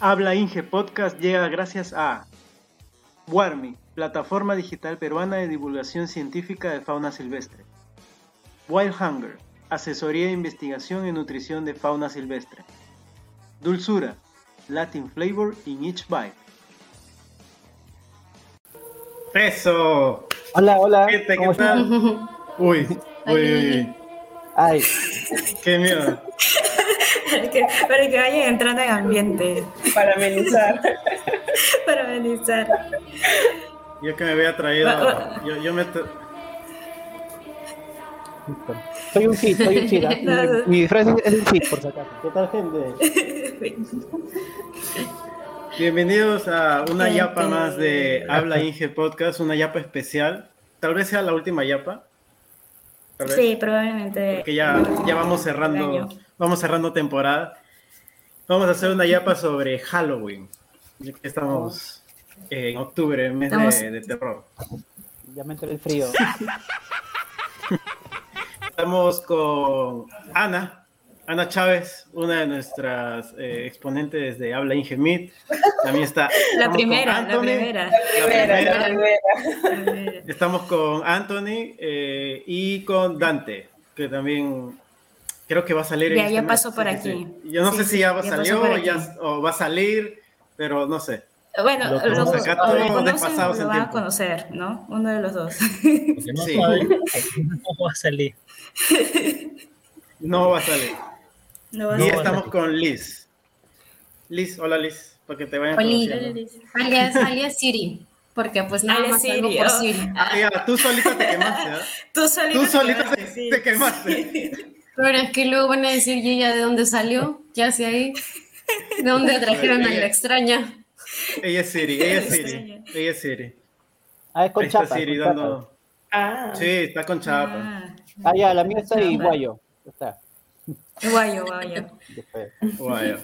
Habla Inge Podcast llega gracias a Warmi, plataforma digital peruana de divulgación científica de fauna silvestre. Wild Hunger, asesoría de investigación y nutrición de fauna silvestre. Dulzura, Latin flavor in each bite. Eso. Hola, hola. Gente, ¿cómo ¿qué tal? Uy, uy, uy, uy. Ay, Qué miedo. Para que, para que vayan entrando en ambiente, para amenizar. para amenizar. Yo que me había traído. Yo, yo me. soy un hit, soy un hit. ¿ah? Mi, mi disfraz es un hit, por si acaso. ¿Qué tal, gente? Bienvenidos a una yapa más de Habla Inge Podcast, una yapa especial. Tal vez sea la última yapa. Tal vez. Sí, probablemente. Porque ya, ya vamos cerrando, vamos cerrando temporada. Vamos a hacer una yapa sobre Halloween. Ya que estamos en octubre, mes de, de terror. Ya me entró el frío. Estamos con Ana, Ana Chávez, una de nuestras eh, exponentes de Habla Inge Meet. También está. La primera, la primera. La Primera, la primera. primera. La primera. Estamos con Anthony eh, y con Dante, que también creo que va a salir. Ya, ya este pasó mes. por Sí, aquí. sí. Yo no Sí, sé sí, si ya, va ya salió o, ya, o va a salir, pero no sé. Bueno, Lo lo, tenemos lo, acá lo conocen lo van a conocer, ¿no? Uno de los dos. Porque no va a salir. No va a salir. No y estamos con Liz. Liz, hola Liz, para que te vayan Oli. conociendo. Alias, alias Siri, porque pues nada Alias más Siri, por oh. Siri. Ah, ya, tú solita te quemaste, ¿ah? Tú solita, Tú te solita quedaste, te, sí. te quemaste. Pero es que luego van a decir, ¿y ella de dónde salió? ¿Qué hace ahí? ¿De dónde trajeron a la extraña? Ella es Siri, ella es Siri. Ella es Siri. Ah, es con Ahí está chapa. Siri con dando. Ah, Sí, está con chapa. Ah. Ah, ya, la mía está Chapa. iguayo. Ya está. Guayo, guayo. Ya fue. Guay.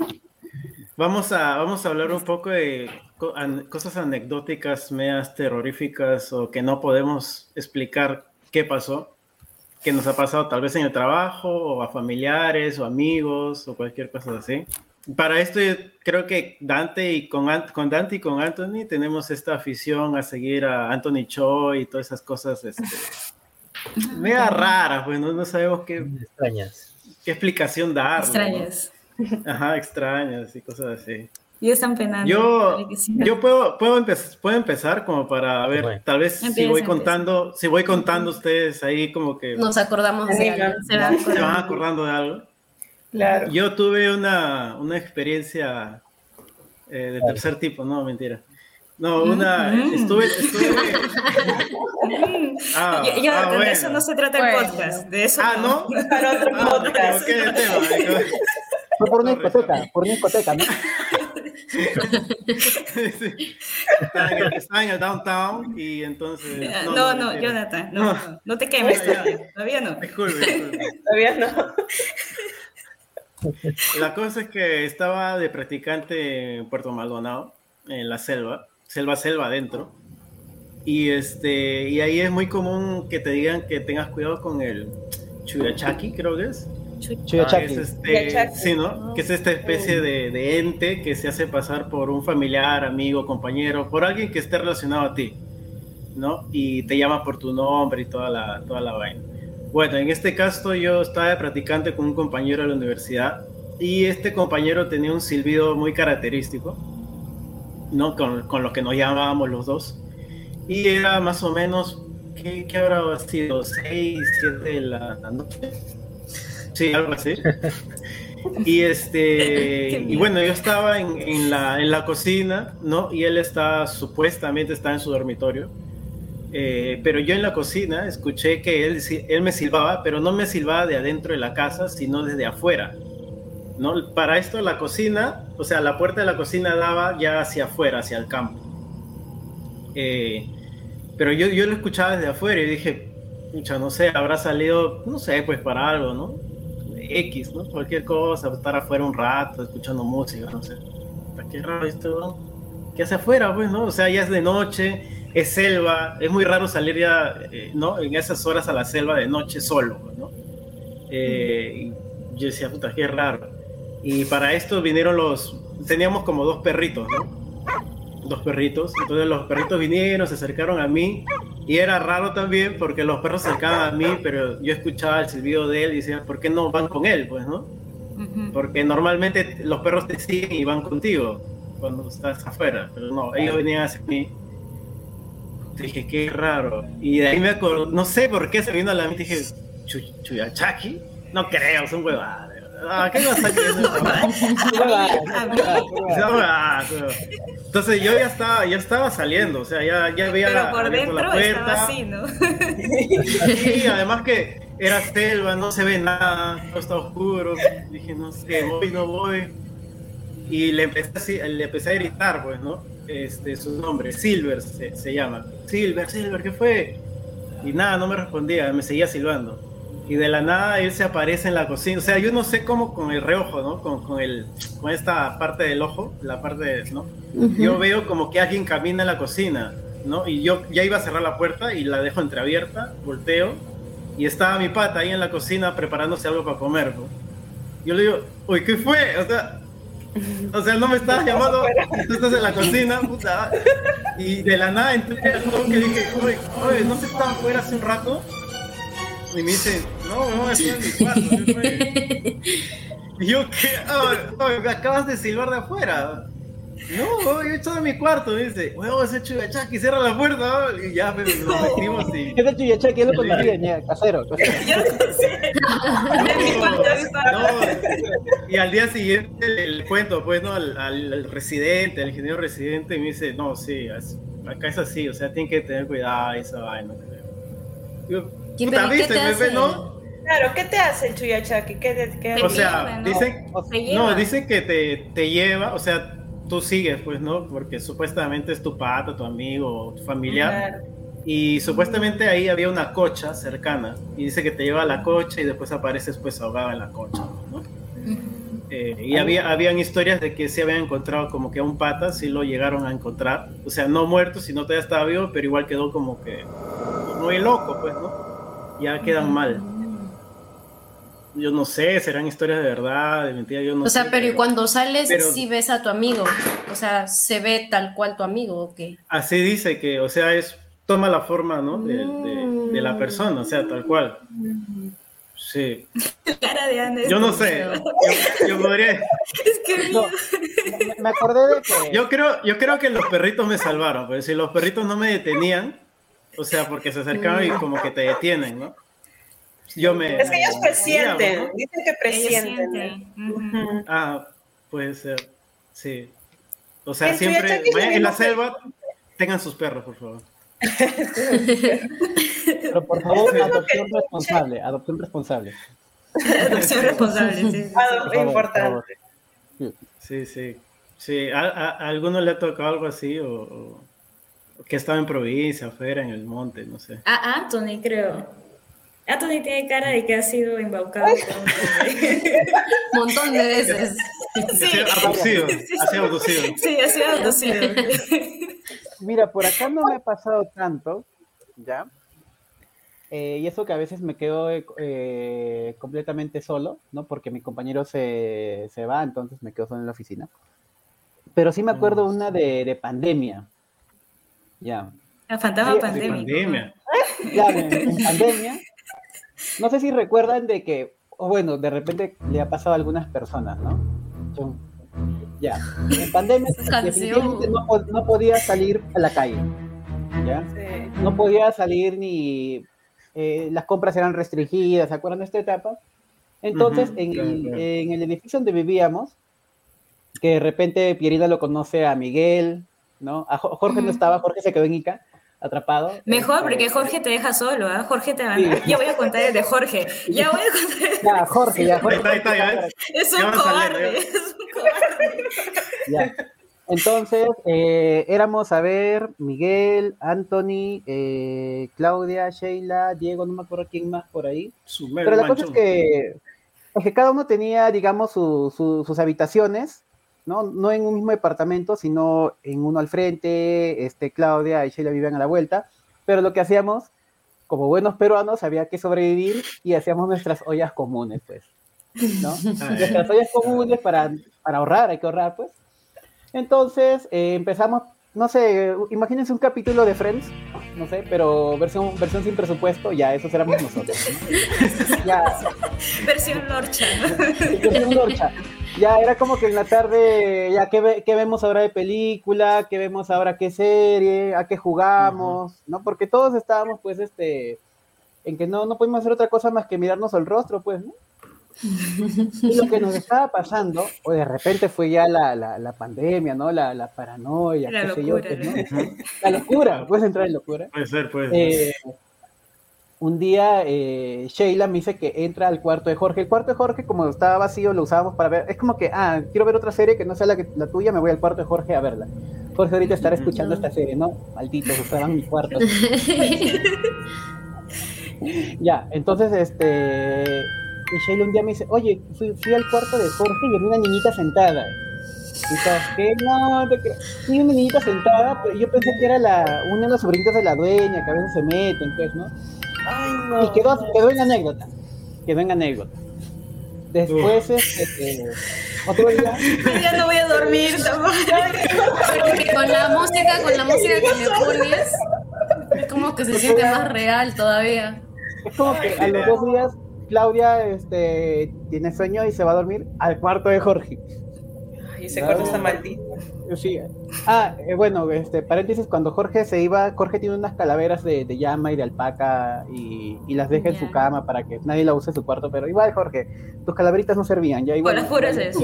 Vamos a, vamos a hablar un poco de co- an- cosas anecdóticas, medias terroríficas o que no podemos explicar qué pasó, que nos ha pasado tal vez en el trabajo o a familiares o amigos o cualquier cosa así. Para esto yo creo que Dante y con, Ant- con Dante y con Anthony tenemos esta afición a seguir a Anthony Cho y todas esas cosas este, media raras, pues no, no sabemos qué, Extrañas. Qué explicación dar. ¿no? Extrañas. Ajá, extrañas y cosas así. Y están penando. Yo, yo puedo, puedo, empe- puedo empezar como para ver, Bueno. tal vez si voy empieza. contando, si voy contando ustedes ahí como que Nos acordamos de algo. Se van se van acordando de algo. claro. Yo tuve una, una experiencia eh, de tercer tipo, no, mentira. No, una, Mm. estuve, estuve... Ah, Ya- ya, ah, de bueno. eso no se trata el Bueno. podcast. De eso Ah, ¿no? Para otro Ah, podcast. de tema. Fue por una discoteca, por una discoteca, ¿no? Sí. Estaba en, el, estaba en el downtown y entonces... Ah, No, no, mentira. Jonathan, no, no, no te quemes No, todavía no. Disculpe, disculpe. Todavía no. La cosa es que estaba de practicante en Puerto Maldonado, en la selva, selva, selva adentro. Y, este, y ahí es muy común que te digan que tengas cuidado con el Chuyachaki, creo que es. Chuyachaki. es, este, Chuyachaki. sí, ¿no? que es esta especie de, de ente que se hace pasar por un familiar, amigo, compañero, por alguien que esté relacionado a ti, ¿no? Y te llama por tu nombre y toda la, toda la vaina. Bueno, en este caso yo estaba de practicante con un compañero de la universidad y este compañero tenía un silbido muy característico, ¿no? Con, con lo que nos llamábamos los dos. Y era más o menos, ¿qué, qué habrá sido? ¿6, 7 de la noche? Sí, algo así. Y este, y bueno, yo estaba en, en la, en la cocina, ¿no? Y él está, supuestamente está en su dormitorio. Eh, pero yo en la cocina escuché que él, él me silbaba, pero no me silbaba de adentro de la casa, sino desde afuera. ¿No? Para esto la cocina, o sea, la puerta de la cocina daba ya hacia afuera, hacia el campo. Eh, pero yo, yo lo escuchaba desde afuera y dije, pucha, no sé, habrá salido, no sé, pues para algo, ¿no? X, ¿no? Cualquier cosa, estar afuera un rato, escuchando música, no sé. Qué raro esto. ¿Qué hace afuera, pues, no? O sea, ya es de noche, es selva, es muy raro salir ya, eh, ¿no? En esas horas a la selva de noche solo, ¿no? Eh, y yo decía, puta, qué raro. Y para esto vinieron los, teníamos como dos perritos, ¿no? Dos perritos. Entonces los perritos vinieron, se acercaron a mí y era raro también porque los perros se acercaban a mí, pero yo escuchaba el silbido de él y decía, ¿por qué no van con él? Pues, ¿no? Ujú. Porque normalmente los perros te siguen y van contigo cuando estás afuera, pero no, ellos venían hacia mí. Dije, qué raro. Y de ahí me acordé, no sé por qué se vino a la mente, dije, "Chu- ¿Chuyachaki? No creo, son huevadas. Ah, ¿qué vas a creer? Entonces yo ya estaba, ya estaba saliendo, o sea, ya, ya había Pero por dentro la estaba puerta. así, ¿no? Sí, además que era selva, no se ve nada, todo está oscuro. Dije, no sé, voy, no voy. Y le empecé, le empecé a gritar, pues, ¿no? Este, su nombre, Silver se, se llama. Silver, Silver, ¿qué fue? Y nada, no me respondía, me seguía silbando. Y de la nada él se aparece en la cocina. O sea, yo no sé cómo con el reojo, ¿no? Con, con, el, con esta parte del ojo, la parte, de, ¿no? Yo veo como que alguien camina en la cocina, ¿no? Y yo ya iba a cerrar la puerta y la dejo entreabierta, volteo, y estaba mi pata ahí en la cocina preparándose algo para comer, ¿no? Yo le digo, uy, ¿qué fue? O sea, o sea, no me estabas llamando, tú estás en la cocina, puta. Y de la nada entré al que dije, oye, ¿no se estaba afuera hace un rato? Y me dice, no, no, estoy en mi cuarto. ¿qué fue?". Y yo, ¿qué? Oye, me acabas de silbar de afuera. No, yo he hecho de mi cuarto. Me dice, huevón, ese chugachaki, cierra la puerta. ¿no? Y ya pues, nos metimos y. Es de Chuyachaki, es lo conocía, ya, casero. casero. Yo no sé. En mi cuarto, en mi cuarto. No, y al día siguiente le cuento, pues, ¿no? Al, al- al residente, al ingeniero residente, y me dice, no, sí, es- acá es así, o sea, tienen que tener cuidado esa vaina. Yo, ¿Qué, puta, pero qué ¿viste? te Me hace? ve, ¿no? Claro, ¿qué te hace el Chuyachaki? ¿Qué te, qué Te O sea, lleva, ¿no? dicen, no, dicen que te, te lleva, o sea, tú sigues, pues, ¿no? Porque supuestamente es tu pata, tu amigo, tu familiar. Claro. Y supuestamente ahí había una cocha cercana y dice que te lleva a la cocha y después apareces pues ahogado en la cocha, ¿no? Eh, y había, habían historias de que se habían encontrado como que a un pata, sí lo llegaron a encontrar, o sea, no muerto, sino todavía estaba vivo, pero igual quedó como que muy loco, pues, ¿no? Ya quedan mal. Yo no sé, serán historias de verdad, de mentira, yo no O sea, sé, pero y cuando sales pero- sí ves a tu amigo. O sea, se ve tal cual tu amigo o qué. Así dice que, o sea, es toma la forma, ¿no? De, de- de la persona, o sea, tal cual. Sí. Cara de Ana. Yo no sé. Yo, yo podría- Es que No, me, me acordé de que. yo creo, yo creo que los perritos me salvaron, pero si los perritos no me detenían, o sea, porque se acercaban y como que te detienen, ¿no? Yo me. Es que ellos presienten, ¿no? dicen que presienten. Ah, puede ser. Sí. O sea, siempre vayan en la selva, tengan sus perros, por favor. Pero por favor, adopción responsable. Adopción responsable. Adopción responsable, sí, sí, sí. Importante. Sí, sí. Sí, ¿a, a- a alguno le ha tocado algo así o que estaba en provincia, afuera, en el monte, no sé? A Anthony, creo. Anthony tiene cara de que ha sido embaucado. un montón de veces. Ha sido abducido, ha sido abducido. Sí, ha sido abducido. Mira, por acá no me ha pasado tanto, ¿ya? Eh, y eso que a veces me quedo eh, eh, completamente solo, ¿no? Porque mi compañero se, se va, entonces me quedo solo en la oficina. Pero sí me acuerdo una de, de pandemia, ¿ya? La fantasma Sí, pandemia. Claro, en, pandemia. No sé si recuerdan de que, o bueno, de repente le ha pasado a algunas personas, ¿no? Yo- ya. En pandemia definitivamente no, no podía salir a la calle, ¿ya? Sí. No podía salir ni... eh, las compras eran restringidas, ¿se acuerdan de esta etapa? Entonces, en, claro, el, claro. en el edificio donde vivíamos, que de repente Pierina lo conoce a Miguel, ¿no? A Jo- Jorge no estaba, Jorge se quedó en Ica, atrapado. Mejor, Este, porque Jorge te deja solo, ¿ah? Jorge te abandona. Sí. Ya voy a contar el de Jorge. Ya voy a contar. el- Ya, Jorge, ya, Jorge. Está, está, ya. Es un cobarde. Es un cobarde. Ya. Entonces, eh, éramos, a ver, Miguel, Anthony, eh, Claudia, Sheila, Diego, no me acuerdo quién más por ahí. Pero la cosa es que, es que cada uno tenía, digamos, su- su- sus habitaciones, ¿no? No en un mismo departamento, sino en uno al frente, este, Claudia y Sheila vivían a la vuelta, pero lo que hacíamos, como buenos peruanos, había que sobrevivir y hacíamos nuestras ollas comunes, pues, ¿no? Ah, ya. nuestras ollas comunes para, para ahorrar, hay que ahorrar, pues. Entonces eh, empezamos, no sé, imagínense un capítulo de Friends, no sé, pero versión, versión sin presupuesto, ya, esos éramos nosotros. ¿no? Ya, Versión Lorcha, versión Lorcha. Ya era como que en la tarde, ya, ¿qué, ve- qué vemos ahora de película? ¿Qué vemos ahora qué serie? ¿A qué jugamos? ¿No? Porque todos estábamos, pues, este, en que no, no podemos hacer otra cosa más que mirarnos al rostro, pues, ¿no? Y lo que nos estaba pasando, o de repente fue ya la, la, la pandemia, ¿no? La, la paranoia, La qué sé yo, locura, pues, ¿no? La locura, puedes entrar en locura. Puede ser, puede ser. Eh, un día eh, Sheila me dice que entra al cuarto de Jorge. El cuarto de Jorge, como estaba vacío, lo usábamos para ver. Es como que, ah, quiero ver otra serie que no sea la, que, la tuya, me voy al cuarto de Jorge a verla. Jorge ahorita estará escuchando esta serie, ¿no? Malditos, usaban mi cuarto. ya, entonces, este. Y Sheila un día me dice, oye, fui, fui al cuarto de Jorge y vi una niñita sentada. Y ¿qué? No, te creo. Sí, una niñita sentada, pero yo pensé que era la, una de las sobrinitas de la dueña, que a veces se meten, pues, ¿no? Ay, no. Y quedó, quedó en anécdota. Quedó en anécdota. Después, este, eh, otro día, Ya no voy a dormir tampoco. Porque con la música, con la música que me pones, es como que se siente más real todavía. es como que a los dos días, Claudia este, tiene sueño y se va a dormir al cuarto de Jorge. Ay, ese cuarto está maldito. Sí. Ah, eh, bueno, este, paréntesis, cuando Jorge se iba, Jorge tiene unas calaveras de, de llama y de alpaca y, y las deja en su cama para que nadie la use en su cuarto, pero igual, Jorge, tus calaveritas no servían, ya igual. las puras eso.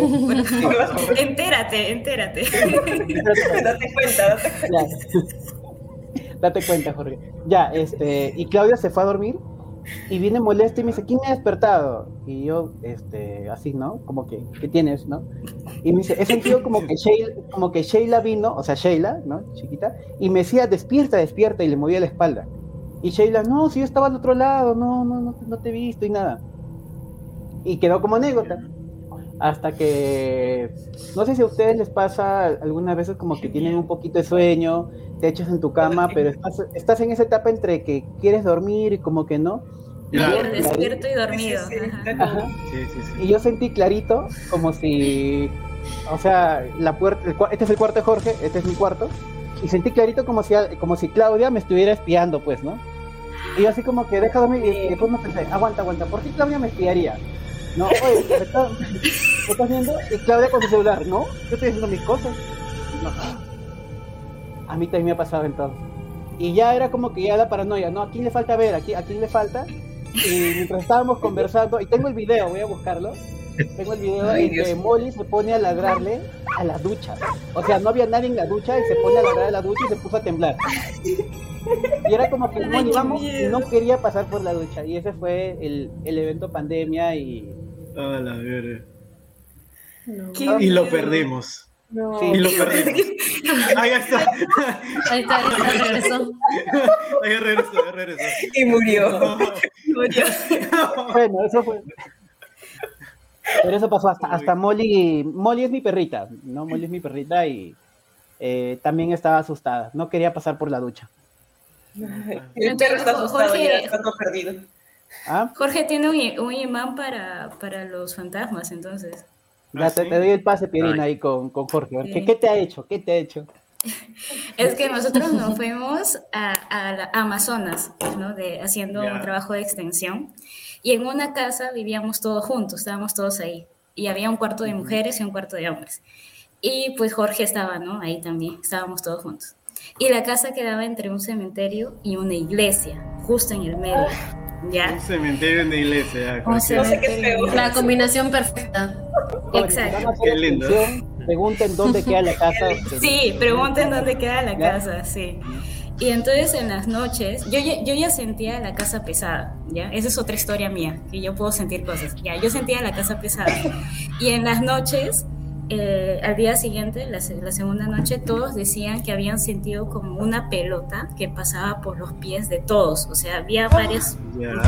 Entérate, entérate. date cuenta, date cuenta. Ya. Date cuenta, Jorge. Ya, este, y Claudia se fue a dormir y viene molesta y me dice, ¿quién me ha despertado? Y yo, este, así, ¿no? Como que, ¿qué tienes, no? Y me dice, he sentido como que Sheila, como que Sheila vino, o sea, Sheila, ¿no? Chiquita, y me decía, despierta, despierta, y le movía la espalda. Y Sheila, no, si yo estaba al otro lado, no, no, no, no te he visto y nada. Y quedó como anécdota. Hasta que, no sé si a ustedes les pasa algunas veces como que tienen un poquito de sueño, te echas en tu cama, pero estás, estás en esa etapa entre que quieres dormir y como que no. Claro. Despierto y dormido. Sí, sí, sí, Ajá. está Ajá. como- Sí, sí, sí. Y yo sentí clarito, como si, o sea, la puerta, este es el cuarto de Jorge, este es mi cuarto, y sentí clarito como si, como si Claudia me estuviera espiando, pues, ¿no? Y yo así como que deja dormir, y después me pensé, aguanta, aguanta, ¿por qué Claudia me espiaría? No, oye, ¿me estás, me estás viendo? Y Claudia con su celular, ¿no? Yo estoy haciendo mis cosas. No. A mí también me ha pasado entonces. Y ya era como que ya la paranoia, ¿no? ¿A quién le falta ver? ¿A quién, a quién le falta? Y mientras estábamos conversando, y tengo el video, voy a buscarlo. Tengo el video Ay, en que Dios. Molly se pone a ladrarle a la ducha. O sea, no había nadie en la ducha y se pone a ladrar a la ducha y se puso a temblar. Y era como que Ay, Molly, qué vamos, y no quería pasar por la ducha. Y ese fue el, el evento pandemia y... A la verga. Qué Y lo perdimos. No. Sí. Y lo perdimos. Ahí está. Ahí está, ahí está, regresó. Ahí regresó, ahí regresó. Y murió. Murió. Bueno, eso fue... Pero eso pasó hasta, hasta Molly. Molly es mi perrita, ¿no? Molly es mi perrita y eh, también estaba asustada. No quería pasar por la ducha. El perro está asustado Jorge- ya, está todo perdido. ¿Ah? Jorge tiene un, un imán para, para los fantasmas, entonces. Ya ¿Ah, te, sí? te doy el pase, Pierina, ahí con, con Jorge. Ver, ¿Qué, Sí. ¿Qué te ha hecho? ¿Qué te ha hecho? Es que nosotros nos fuimos a, a la- a Amazonas, ¿no? De, haciendo Ya. un trabajo de extensión. Y en una casa vivíamos todos juntos, estábamos todos ahí. Y había un cuarto de mujeres y un cuarto de hombres. Y pues Jorge estaba, ¿no? Ahí también, estábamos todos juntos. Y la casa quedaba entre un cementerio y una iglesia, justo en el medio. ¿Ya? Un cementerio en la iglesia. Un cualquiera. No sé qué es peor. La combinación perfecta. Exacto. Qué lindo. Pregunten dónde queda la casa. Sí, pregunten dónde queda la casa, sí. Y entonces en las noches, yo ya, yo ya sentía la casa pesada, ¿ya? Esa es otra historia mía, que yo puedo sentir cosas, ¿ya? Yo sentía la casa pesada. Y en las noches, eh, al día siguiente, la, la segunda noche, todos decían que habían sentido como una pelota que pasaba por los pies de todos. O sea, había varias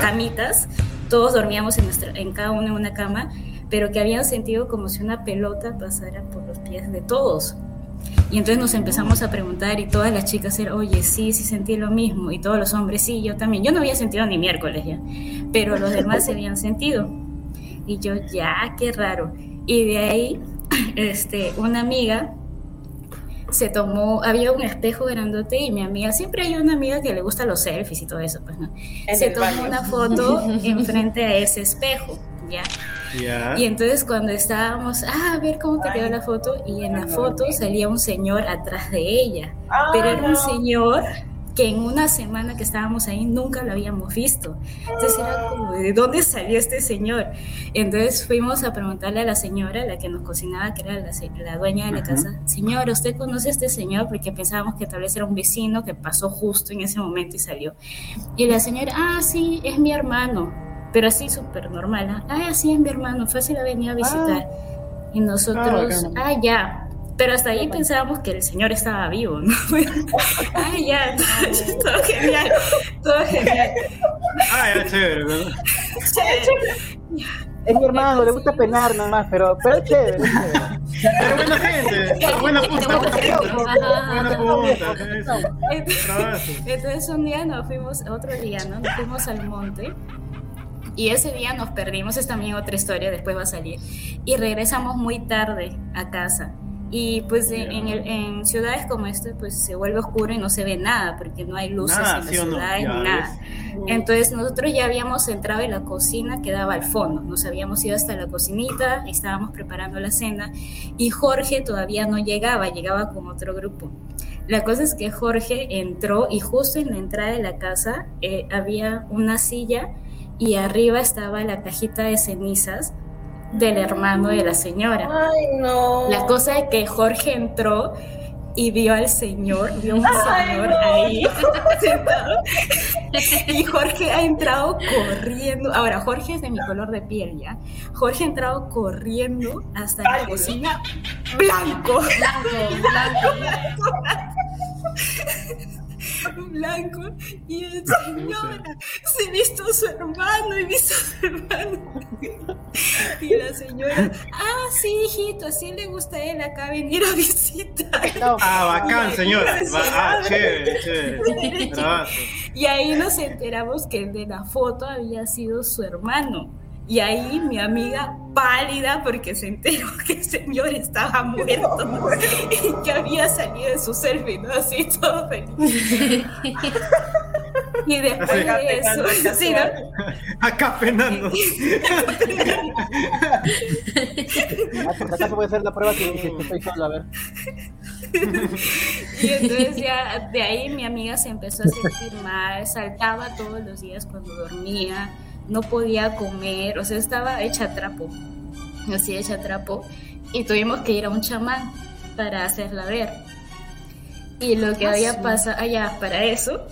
camitas, todos dormíamos en, nuestra, en cada uno en una cama, pero que habían sentido como si una pelota pasara por los pies de todos. Y entonces nos empezamos a preguntar y todas las chicas eran, oye, sí, sí sentí lo mismo. Y todos los hombres, sí, yo también. Yo no había sentido ni miércoles ya, pero los demás se habían sentido. Y yo, ya, qué raro. Y de ahí, este, una amiga se tomó, había un espejo grandote y mi amiga, siempre hay una amiga que le gusta los selfies y todo eso, pues, ¿no? En se tomó baño. una foto enfrente a ese espejo, ¿ya? Ya. Y entonces cuando estábamos, ah, a ver cómo te quedó la foto, y en la foto salía un señor atrás de ella, pero era un señor que en una semana que estábamos ahí nunca lo habíamos visto. Entonces era como, ¿de dónde salió este señor? Entonces fuimos a preguntarle a la señora, la que nos cocinaba, que era la, la dueña de la casa, señora, ¿usted conoce a este señor? Porque pensábamos que tal vez era un vecino que pasó justo en ese momento y salió. Y la señora, ah, sí, es mi hermano, pero así súper normal, ¿ah? ah, sí, es mi hermano, fácil la venía a visitar. Y nosotros, bacán. ah, ya. Pero hasta ahí pensábamos que el señor estaba vivo, ¿no? ah, ya, todo genial, todo genial. Ah, ya, chévere. ¿no? Es mi hermano, le gusta penar nomás, pero, pero es chévere. chévere. Pero buena gente. Buena punta. Buena punta. Buena. Trabajo. Entonces un día nos fuimos, otro día, ¿no? Nos fuimos al monte y ese día nos perdimos, es también otra historia, después va a salir, y regresamos muy tarde a casa. Y pues en, en el- en ciudades como esta, pues se vuelve oscuro y no se ve nada, porque no hay luces Nada, en las ¿sí no? ciudades ni nada. Entonces nosotros ya habíamos entrado en la cocina que daba al fondo, nos habíamos ido hasta la cocinita, estábamos preparando la cena y Jorge todavía no llegaba, llegaba con otro grupo. La cosa es que Jorge entró y justo en la entrada de la casa eh, había una silla y arriba estaba la cajita de cenizas del hermano de la señora. Ay, no. La cosa es que Jorge entró y vio al señor, vio un Ay, señor no. ahí sentado. Y Jorge ha entrado corriendo. Ahora, Jorge es de mi color de piel, ¿ya? Jorge ha entrado corriendo hasta la cocina blanco. Blanco, blanco. Blanco. Y el señor se visto a su hermano y visto a su hermano. Y la señora, ah, sí, hijito, así le gusta a él acá venir a visitar. No, Ah, bacán, señora. Va- Ah, chévere, chévere. Y ahí nos enteramos que el de la foto había sido su hermano. Y ahí mi amiga pálida porque se enteró que el señor estaba muerto y que había salido de su selfie, ¿no? Así todo feliz. Y después de eso, sí, ¿no? Acá penando. Por acaso voy a hacer la prueba si estoy solo, a ver. Y entonces ya de ahí mi amiga se empezó a sentir mal, saltaba todos los días cuando dormía, no podía comer, o sea, estaba hecha trapo, así hecha trapo, y tuvimos que ir a un chamán para hacerla ver. Y lo que había pasado allá para eso,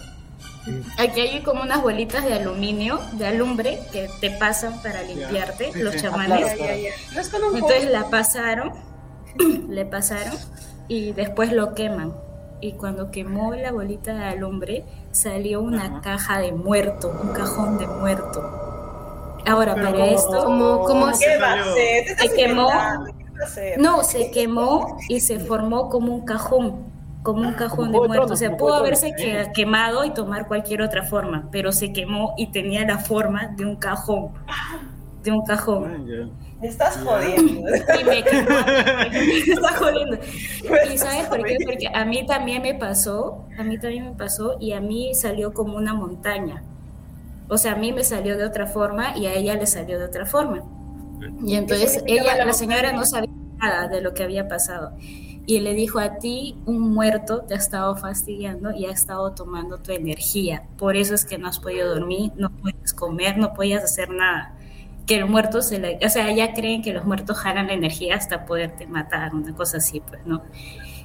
aquí hay como unas bolitas de aluminio, de alumbre, que te pasan para limpiarte, Sí, los sí. chamanes. Ah, Entonces la pasaron, le pasaron y después lo queman. Y cuando quemó la bolita de alumbre, salió una Ajá. caja de muerto, un cajón de muerto. Ahora, Pero para ¿cómo? esto, ¿Cómo, cómo Se quemó. no, se quemó y se formó como un cajón, como un cajón de Juego de muerto. Tronos, O sea, pudo haberse que- quemado y tomar cualquier otra forma, pero se quemó y tenía la forma de un cajón, de un cajón. Me estás jodiendo. Y me quemó. Me está jodiendo. ¿Y sabes por qué? Porque a mí también me pasó, a mí también me pasó y a mí salió como una montaña. O sea, a mí me salió de otra forma y a ella le salió de otra forma. Y entonces ella, la la señora no sabía nada de lo que había pasado. Y le dijo a ti, un muerto te ha estado fastidiando y ha estado tomando tu energía. Por eso es que no has podido dormir, no puedes comer, no podías hacer nada. Que el muerto se le... O sea, ya creen que los muertos jalan la energía hasta poderte matar, una cosa así, pues, ¿no?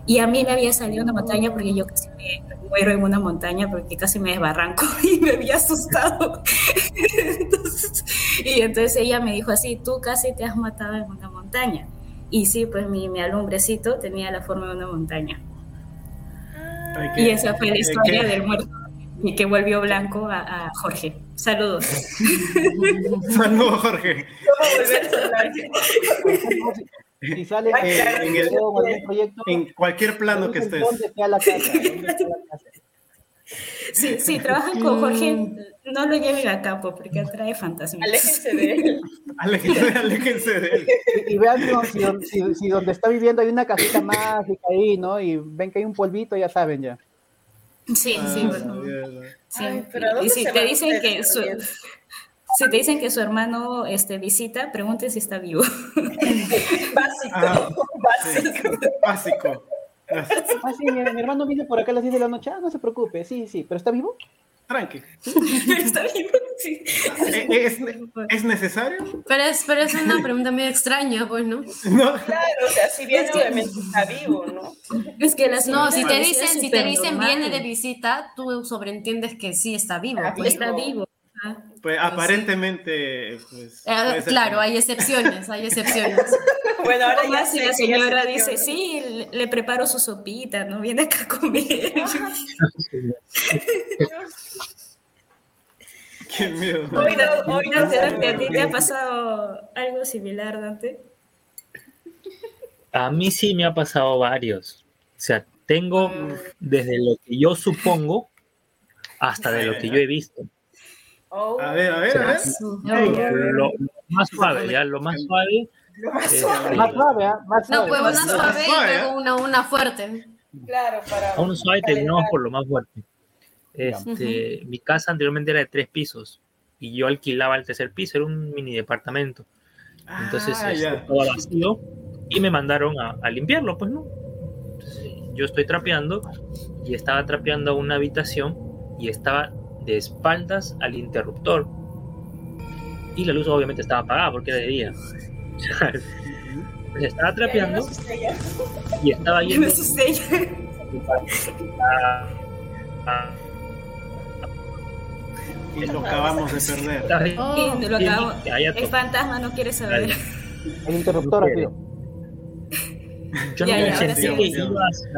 Y a mí me había salido una montaña porque yo casi me muero en una montaña porque casi me desbarranco y me había asustado. Entonces, y entonces ella me dijo así, tú casi te has matado en una montaña. Y sí, pues mi, mi alumbrecito tenía la forma de una montaña. Hay que- Y esa fue la historia que- del muerto y que volvió blanco a, a Jorge. Saludos. Saludos, Jorge. Si sale Ay, en, claro, en el proyecto, En cualquier plano que estés. Sí, sí, trabajan con Jorge, no lo lleven a campo porque atrae fantasmas. Aléjense de él. Aléjense, aléjense de él. Y, y vean ¿no? si, don- si- si donde está viviendo hay una casita mágica ahí, ¿no? Y ven que hay un polvito, ya saben ya. Sí, Ah, sí, bueno. Sí. Ay, pero ¿a y si te dicen que su, si te dicen que su hermano este, visita, pregunte si está vivo. Básico, Ah, básico. Sí, Básico. Ah, Ah, sí, mi, mi hermano viene por acá a las 10 de la noche. Ah, no se preocupe, sí, sí, pero ¿está vivo? Tranqui. está vivo, sí. ¿E- ¿Es, es necesario? Pero es, pero es una pregunta muy extraña, pues, ¿no? No. Claro, o sea, si bien Es que- obviamente está vivo, ¿no? Es que las No, si te dicen, si te dicen viene de visita, tú sobreentiendes que sí está vivo. Ah, pues. Está vivo. Pues aparentemente, pues. Eh, ser claro, hay excepciones, hay excepciones. Bueno, ahora ya si la señora dice, sí, le, preparo su sopita, ¿no? Viene acá a comer. Qué miedo. Hoy no, hoy no Dante, ¿a ti te ha pasado algo similar, Dante? A mí sí me ha pasado varios. O sea, tengo desde lo que yo supongo hasta de lo que yo he visto. Oh, A ver, a ver, a ver. Lo, lo más suave, ya, lo más suave. lo más eh, suave. Más suave, ¿ah? Más No, suave. pues una Más suave y luego una, una fuerte. Claro, para. A uno suave terminamos por lo más fuerte. Este, Mi casa anteriormente era de tres pisos y yo alquilaba el tercer piso, era un mini departamento. Entonces Ah, este, ya. estaba vacío y me mandaron a, a limpiarlo, pues no. Entonces, yo estoy trapeando y estaba trapeando una habitación y estaba de espaldas al interruptor. Y la luz obviamente estaba apagada porque era de día. Entonces, estaba trapeando y estaba yendo Y lo acabamos de perder. Oh, lo acabo. El fantasma no quiere saber. El interruptor, No tío. Yo no, ya, sentía sí. que iba hacia-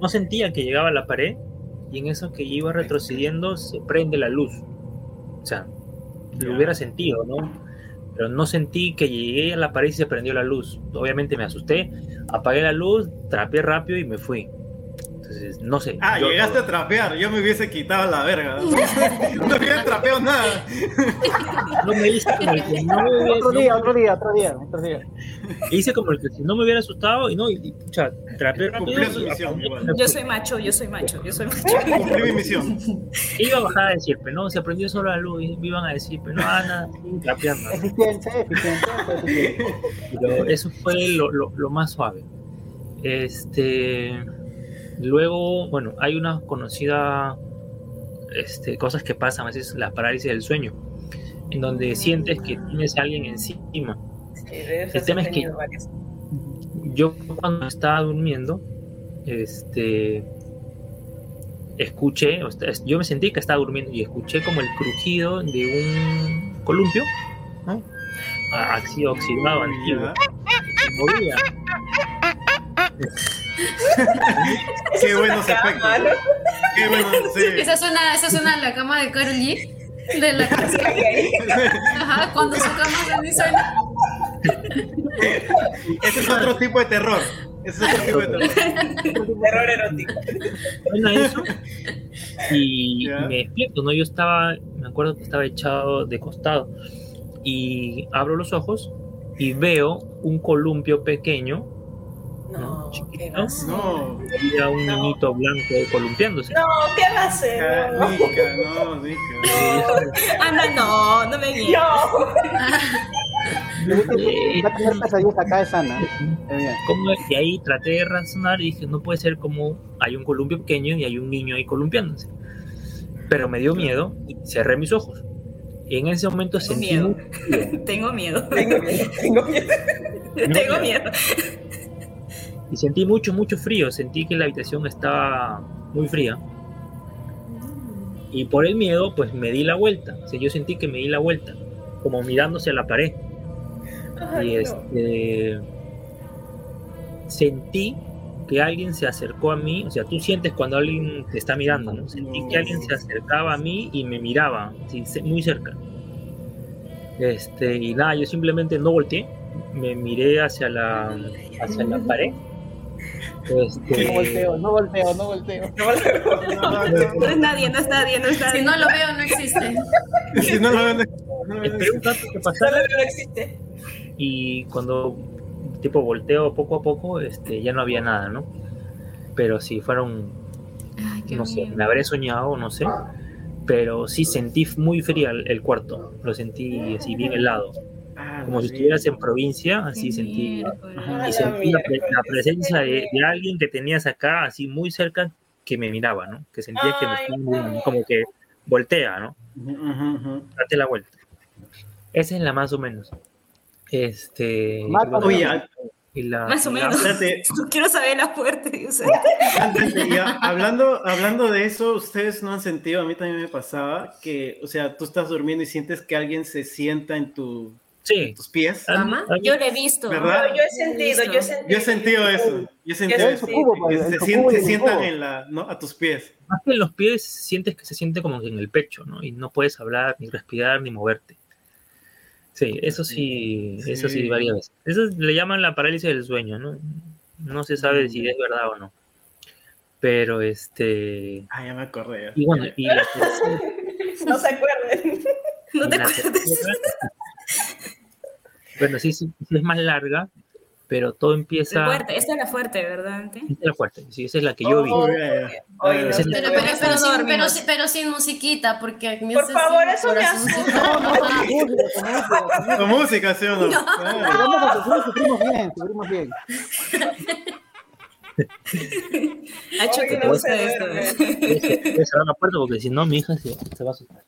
no sentía que llegaba a la pared y en eso que iba retrocediendo se prende la luz. O sea, lo hubiera sentido, ¿no? Pero no sentí que llegué a la pared y se prendió la luz. Obviamente me asusté, apagué la luz, trapeé rápido y me fui. Entonces, no sé. Ah, yo- llegaste a trapear. Yo me hubiese quitado la verga. No hubiera trapeado nada. No me hice como el que no me hubiera, Otro no día, me- otro día, otro día, otro día. hice como el que si no me hubiera asustado y no, y, y, pucha, trapeé rápido. Su misión, igual. Yo soy macho, yo soy macho, yo soy macho. Cumplí mi misión. Iba a bajar a decir, pero no, se prendió solo la luz y me iban a decir, pero no, ah, nada, trapeando. Eficiencia, eficiencia, eficiencia. Pero eso fue lo, lo- lo más suave. Este, luego, bueno, hay una conocida este, cosas que pasan, a veces la parálisis del sueño, en donde sientes que tienes a alguien encima. Sí, El tema es que- varias. Yo cuando estaba durmiendo, este, escuché, yo me sentí que estaba durmiendo y escuché como el crujido de un columpio, ¿no? Así oxidado, antiguo, movía. Qué buenos efectos. Qué buenos. Sí. Esa suena, esa suena la cama de Karol G. De la casa. Ajá, cuando su cama suena. Ese es otro tipo de terror. Ese es otro tipo de terror. Terror erótico. suena eso y Ya. me despierto, ¿no? Yo estaba, me acuerdo que estaba echado de costado y abro los ojos y veo un columpio pequeño, No, ¿qué ¿No? va a ser? No. había un No. niñito blanco columpiándose. No, ¿qué va a hacer? No. Nica, no, Nica. Anda, no, no me guíes. No. Va a tener pesadillas acá de sana. Eh, bien. ¿Cómo es? Y ahí traté de razonar y dije, no puede ser como hay un columpio pequeño y hay un niño ahí columpiándose. Pero me dio miedo y cerré mis ojos. Y en ese momento Tengo sentí miedo. Tengo miedo. Tengo miedo, tengo miedo. Tengo miedo. Y sentí mucho, mucho frío. Sentí que la habitación estaba muy fría. Y por el miedo, pues me di la vuelta. O sea, yo sentí que me di la vuelta, como mirándose a la pared. Ay, y no. este sentí que alguien se acercó a mí, o sea, tú sientes cuando alguien te está mirando, ¿no? Sentí que alguien se acercaba a mí y me miraba, sí, muy cerca. Este, y nada, yo simplemente no volteé, me miré hacia la, hacia la pared Este, No volteo, no volteo, no volteo. No, no, no, no. No es nadie, no es nadie, no es Si nadie. no lo veo, no existe. Si no lo ven, no un rato que pasara no existe. y cuando tipo volteo poco a poco, este, ya no había nada, ¿no? Pero sí fueron, Ay, no sé, me habré soñado, no sé, pero sí sentí muy fría el, el cuarto, lo sentí así bien helado, Ah, como si estuvieras en provincia, así Qué sentí, y sentí la, la presencia de, de alguien que tenías acá, así muy cerca, que me miraba, ¿no? Que sentía que me estaba como que voltea, ¿no? Date la vuelta. Esa es la más o menos. Este. y Oye, la, Más o la- menos. espérate, Quiero saber la fuerte. o sea. antes de- ya, hablando, hablando de eso, ustedes no han sentido, a mí también me pasaba que, o sea, tú estás durmiendo y sientes que alguien se sienta en, tu, Sí. en tus pies. a mí- ¿Mamá? a mí- Yo lo he visto. ¿Verdad? Yo, yo he sentido, yo he sentido. Yo he sentido eso, yo he sentido Yo eso. se, se sientan en la, ¿no? a tus pies. Más que en los pies sientes que se siente como que en el pecho, ¿no? Y no puedes hablar, ni respirar, ni moverte. Sí, eso sí, Sí. eso sí, varias veces. Eso le llaman la parálisis del sueño, ¿no? No se sabe si es verdad o no. Pero este. Ah, ya me acordé. Y bueno, y la tercera- No se acuerden. No te tercera- Bueno, sí, sí, es más larga, pero todo empieza. Fuerte, esta era fuerte, ¿verdad? Ante? Esta es la fuerte, sí, esa es la que yo vi. No. Pero, sin, musiquita, porque me Por favor, eso me. No, no, con música, ¿sí o no? A sufrir, sufrimos bien, sufrimos bien. Hacho, Oye, que te no gusta se esto. tienes que cerrar la puerta porque si no, mi hija se, se va a asustar.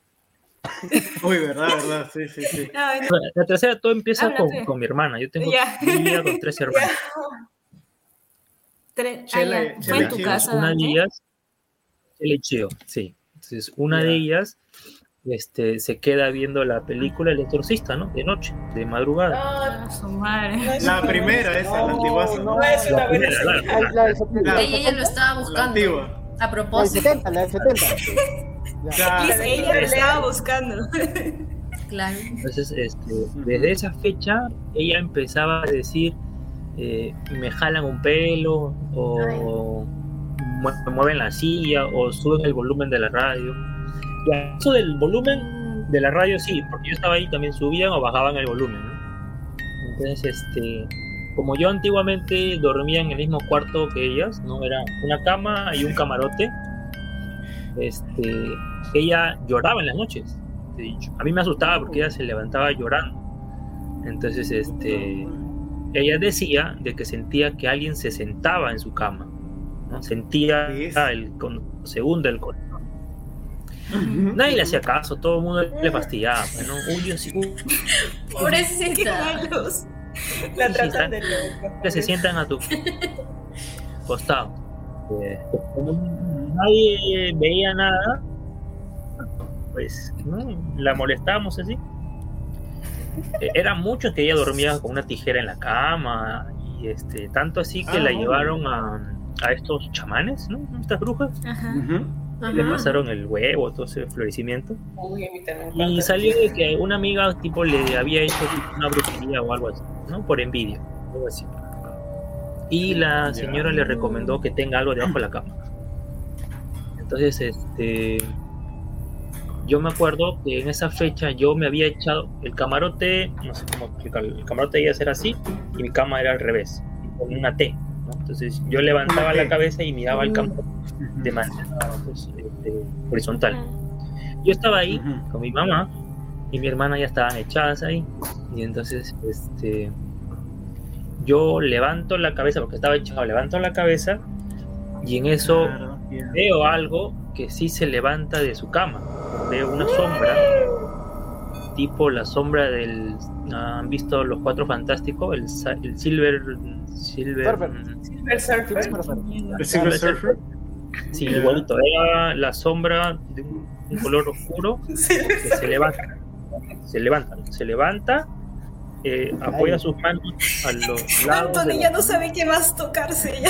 Uy, verdad, verdad, sí, sí, sí. No. Bueno, La tercera, todo empieza Habla, con, con mi hermana. Yo tengo yo vivía con tres hermanas. Tre- ah, Chele- ya. Fue en tu Chele- casa, Una de ellas, el hecheo, sí. Entonces, una Ya. de ellas este, se queda viendo la película El Exorcista, ¿no? De noche, de madrugada. Ah, su madre. no La primera, esa, la antiguaza. no, No es una la primera, señal. claro. Ay, la del 70, La- Ella, lo estaba La buscando. antigua. A la propósito. 70, la del 70. Ya. Claro. Ella lo estaba buscando. Claro. Entonces, este, desde esa fecha, ella empezaba a decir, eh, me jalan un pelo, o mue- me mueven la silla, o suben el volumen de la radio. Y a eso del volumen de la radio, sí, porque yo estaba ahí, también subían o bajaban el volumen. ¿no? Entonces, este, como yo antiguamente dormía en el mismo cuarto que ellas, ¿no? Era una cama y un camarote. Este, ella lloraba en las noches. te he dicho. A mí me asustaba porque ella se levantaba llorando. Entonces, este, ella decía de que sentía que alguien se sentaba en su cama. ¿no? Sentía el con- segundo el corazón. Nadie le hacía caso, todo el mundo le fastidiaba. ¿no? Uy, yo sí, uy, Qué Pobrecita. malos. La Sí, tratan está- de loca. que se sientan a tu costado. Eh, nadie veía nada, pues ¿no? la molestábamos así. Eh, Eran muchos que ella dormía con una tijera en la cama y este tanto así que Ah, la bueno. llevaron a, a estos chamanes, ¿no? Estas brujas, Ajá. Ujú. y le pasaron el huevo, todo ese florecimiento. Uy, Y salió de que una amiga tipo le había hecho una brujería o algo así, ¿no? Por envidia, algo así. Y la señora le recomendó que tenga algo debajo de la cama. Entonces, este yo me acuerdo que en esa fecha yo me había echado el camarote, no sé cómo explicarlo, el camarote iba a ser así y mi cama era al revés, con una T, ¿no? Entonces yo levantaba la cabeza y miraba el camarote de manera pues, este, horizontal. Yo estaba ahí con mi mamá y mi hermana ya estaban echadas ahí. Y entonces, este, yo levanto la cabeza, porque estaba echado, levanto la cabeza y en eso Claro, veo algo que sí se levanta de su cama. Veo una sombra, tipo la sombra del... ¿Han visto los cuatro fantásticos? El, el Silver... Silver Surfer. El surfer. ¿El Silver Surfer? Sí, igualito. Era la sombra de un, un color oscuro Sí, que se levanta, se levanta, se levanta, eh, apoya sus manos a los lados, de Anthony la- ya no sabe qué más tocarse. Ya.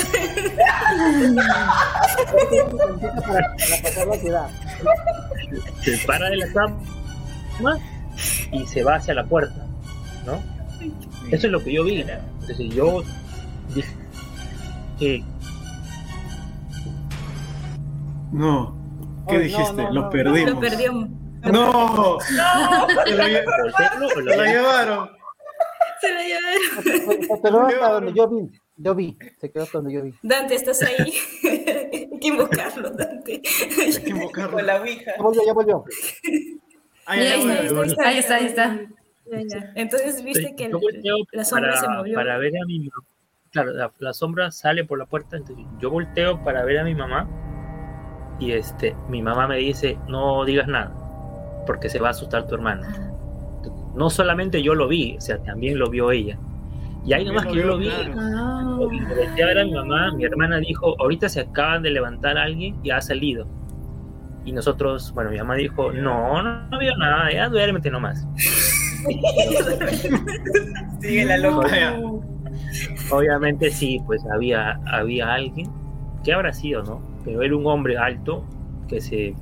Para, para pasar la ciudad. se para de la cama y se va hacia la puerta, ¿no? Eso es lo que yo vi. Entonces yo dije, que No. ¿Qué no, dijiste? no, Lo no. perdimos. Lo. No. Se lo, lle- ¿Voltearlo o se lo- lo llevaron. Se llevaron. Se quedó hasta donde yo vi. Yo vi. Se quedó hasta donde yo vi. Dante, ¿estás ahí? Hay que invocarlo, Dante. Hay que invocarlo. Con la ouija. Ya volvió, ya volvió. Ahí ay, está, Ahí está, ahí está. Ya, ya. Entonces viste que yo volteo la sombra para, se movió. para ver a mi mamá. Claro, la, la sombra sale por la puerta, entonces yo volteo para ver a mi mamá y este, mi mamá me dice, no digas nada, porque se va a asustar tu hermana. No solamente yo lo vi, o sea, también lo vio ella. Y ahí nomás que yo lo vi, claro. A ver a mi mamá, mi hermana dijo, ahorita se acaban de levantar alguien y ha salido. Y nosotros, bueno, mi mamá dijo, no, no, no veo nada, ya duérmete nomás. Sigue la loca. Obviamente sí, pues había, había alguien, que habrá sido, no? Pero era un hombre alto que se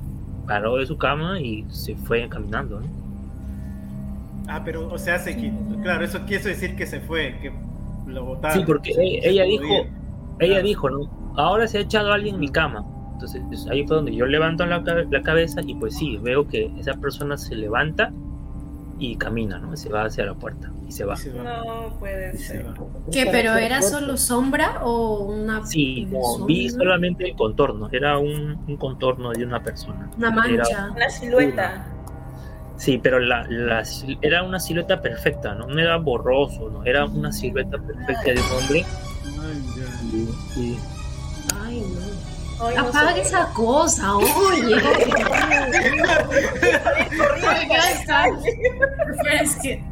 paró de su cama y se fue caminando, ¿no? Ah, pero, o sea, se quitó. Claro, eso quiere decir que se fue, que lo botaron. Sí, porque Se- se ella podía. dijo, ella dijo, ¿no? Ahora se ha echado alguien en mi cama. Entonces pues, ahí fue donde yo levanto la, la cabeza y pues sí, veo que esa persona se levanta y camina, ¿no? Se va hacia la puerta y se va. No puede ser. ¿Qué? ¿Pero era solo sombra o una, Sí, no, vi solamente el contorno, era un, un contorno de una persona. una mancha? Una silueta. Sí, pero la, la era una silueta perfecta, ¿no? No era borroso, ¿no? Era una silueta perfecta de un hombre. Ay, no Apaga sé. esa cosa, oye. Es que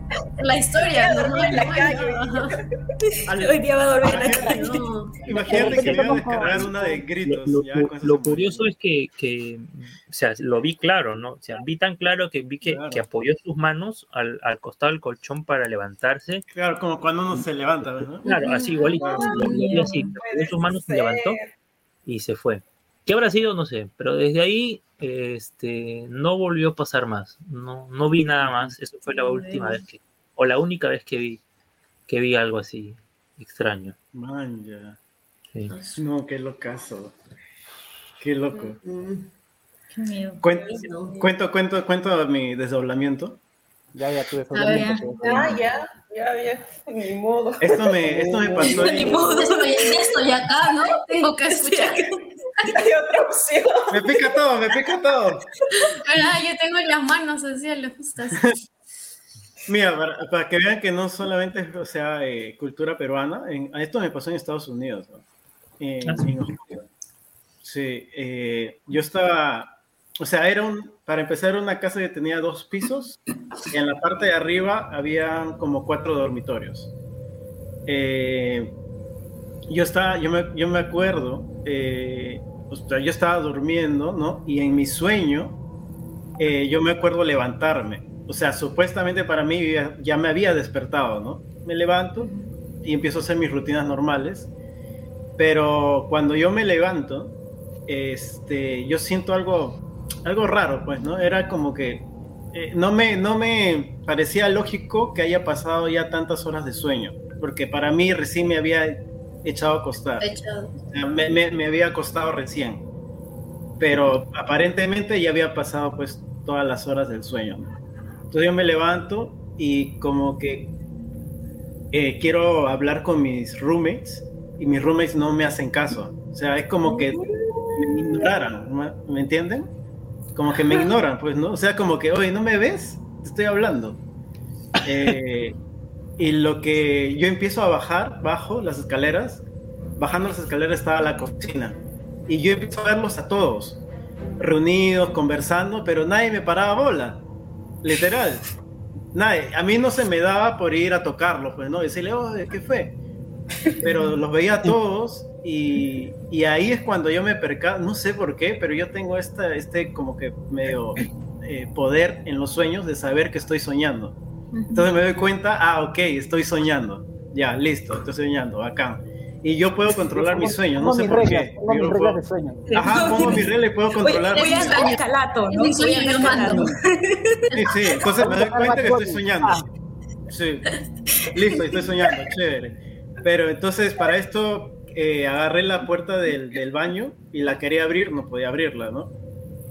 la historia, no, no, en la calle. Al- Hoy día va a volver a la calle. no. Imagínate que voy a descargar una de gritos. lo- ya, curioso es que, que, o sea, lo vi claro, ¿no? O sea, vi tan claro que vi que, Claro. que apoyó sus manos al, al costado del colchón para levantarse. Claro, como cuando uno se levanta, ¿no? Claro, así igualito. Lo, lo vi así, apoyó sus manos y levantó y se fue. ¿Qué habrá sido? No sé, pero desde ahí este, no volvió a pasar más. No, no vi nada más. Eso fue la última vez que, o la única vez que vi, que vi algo así extraño. Man, ya. sí. No, qué locazo. Qué loco. Qué miedo. Cuento, cuento, cuento, cuento mi desdoblamiento. Ya, ya tuve. Ah, ya, ya, ya. Ni modo. Esto me, esto me pasó Ni modo. Ya estoy acá, ¿no? Tengo que escuchar. Hay otra opción. Me pica todo, me pica todo. Ah, yo tengo las manos así a las justas. Mira, para, para que vean que no solamente es, o sea, eh, cultura peruana, en- esto me pasó en Estados Unidos. ¿no? En- Ah, sí. en Ohio. Sí, eh, yo estaba, o sea, era un, para empezar, una casa que tenía dos pisos, y en la parte de arriba había como cuatro dormitorios. Eh, yo estaba, yo me, yo me acuerdo, eh, o sea, yo estaba durmiendo, ¿no? Y en mi sueño, eh, yo me acuerdo levantarme. O sea, supuestamente para mí ya, ya me había despertado, ¿no? Me levanto y empiezo a hacer mis rutinas normales. Pero cuando yo me levanto, este, yo siento algo, algo raro, pues, ¿no? Era como que eh, no, me, no me parecía lógico que haya pasado ya tantas horas de sueño, porque para mí recién me había echado a acostar. Echado. O sea, me, me- me había acostado recién. Pero aparentemente ya había pasado pues todas las horas del sueño. ¿no? Entonces yo me levanto y como que eh, quiero hablar con mis roommates y mis roommates no me hacen caso. O sea, es como que me ignoraran, ¿me- ¿me entienden? Como que me ignoran, pues, ¿no? O sea, como que, oye, ¿no me ves? Te estoy hablando. Eh, y lo que yo empiezo a bajar, bajo las escaleras, bajando las escaleras estaba la cocina. Y yo empiezo a verlos a todos, reunidos, conversando, pero nadie me paraba bola. Literal. Nadie. A mí no se me daba por ir a tocarlos, pues, ¿no? Decirle, oh, ¿qué fue? Pero los veía a todos y, y ahí es cuando yo me percabo, no sé por qué, pero yo tengo esta, este como que medio eh, poder en los sueños de saber que estoy soñando. Entonces me doy cuenta, ah, ok, estoy soñando. Ya, listo, estoy soñando, acá. Y yo puedo controlar mis sueños, no sé mis por reglas, qué. pongo Yo mis reglas de sueño. Ajá, pongo mi regla y puedo controlar. Voy a andar calato, ¿no? llamando. calato. Sí, sí, entonces me doy cuenta que estoy soñando. Sí, listo, estoy soñando, chévere. Pero entonces para esto eh, agarré la puerta del, del baño y la quería abrir, no podía abrirla, ¿no?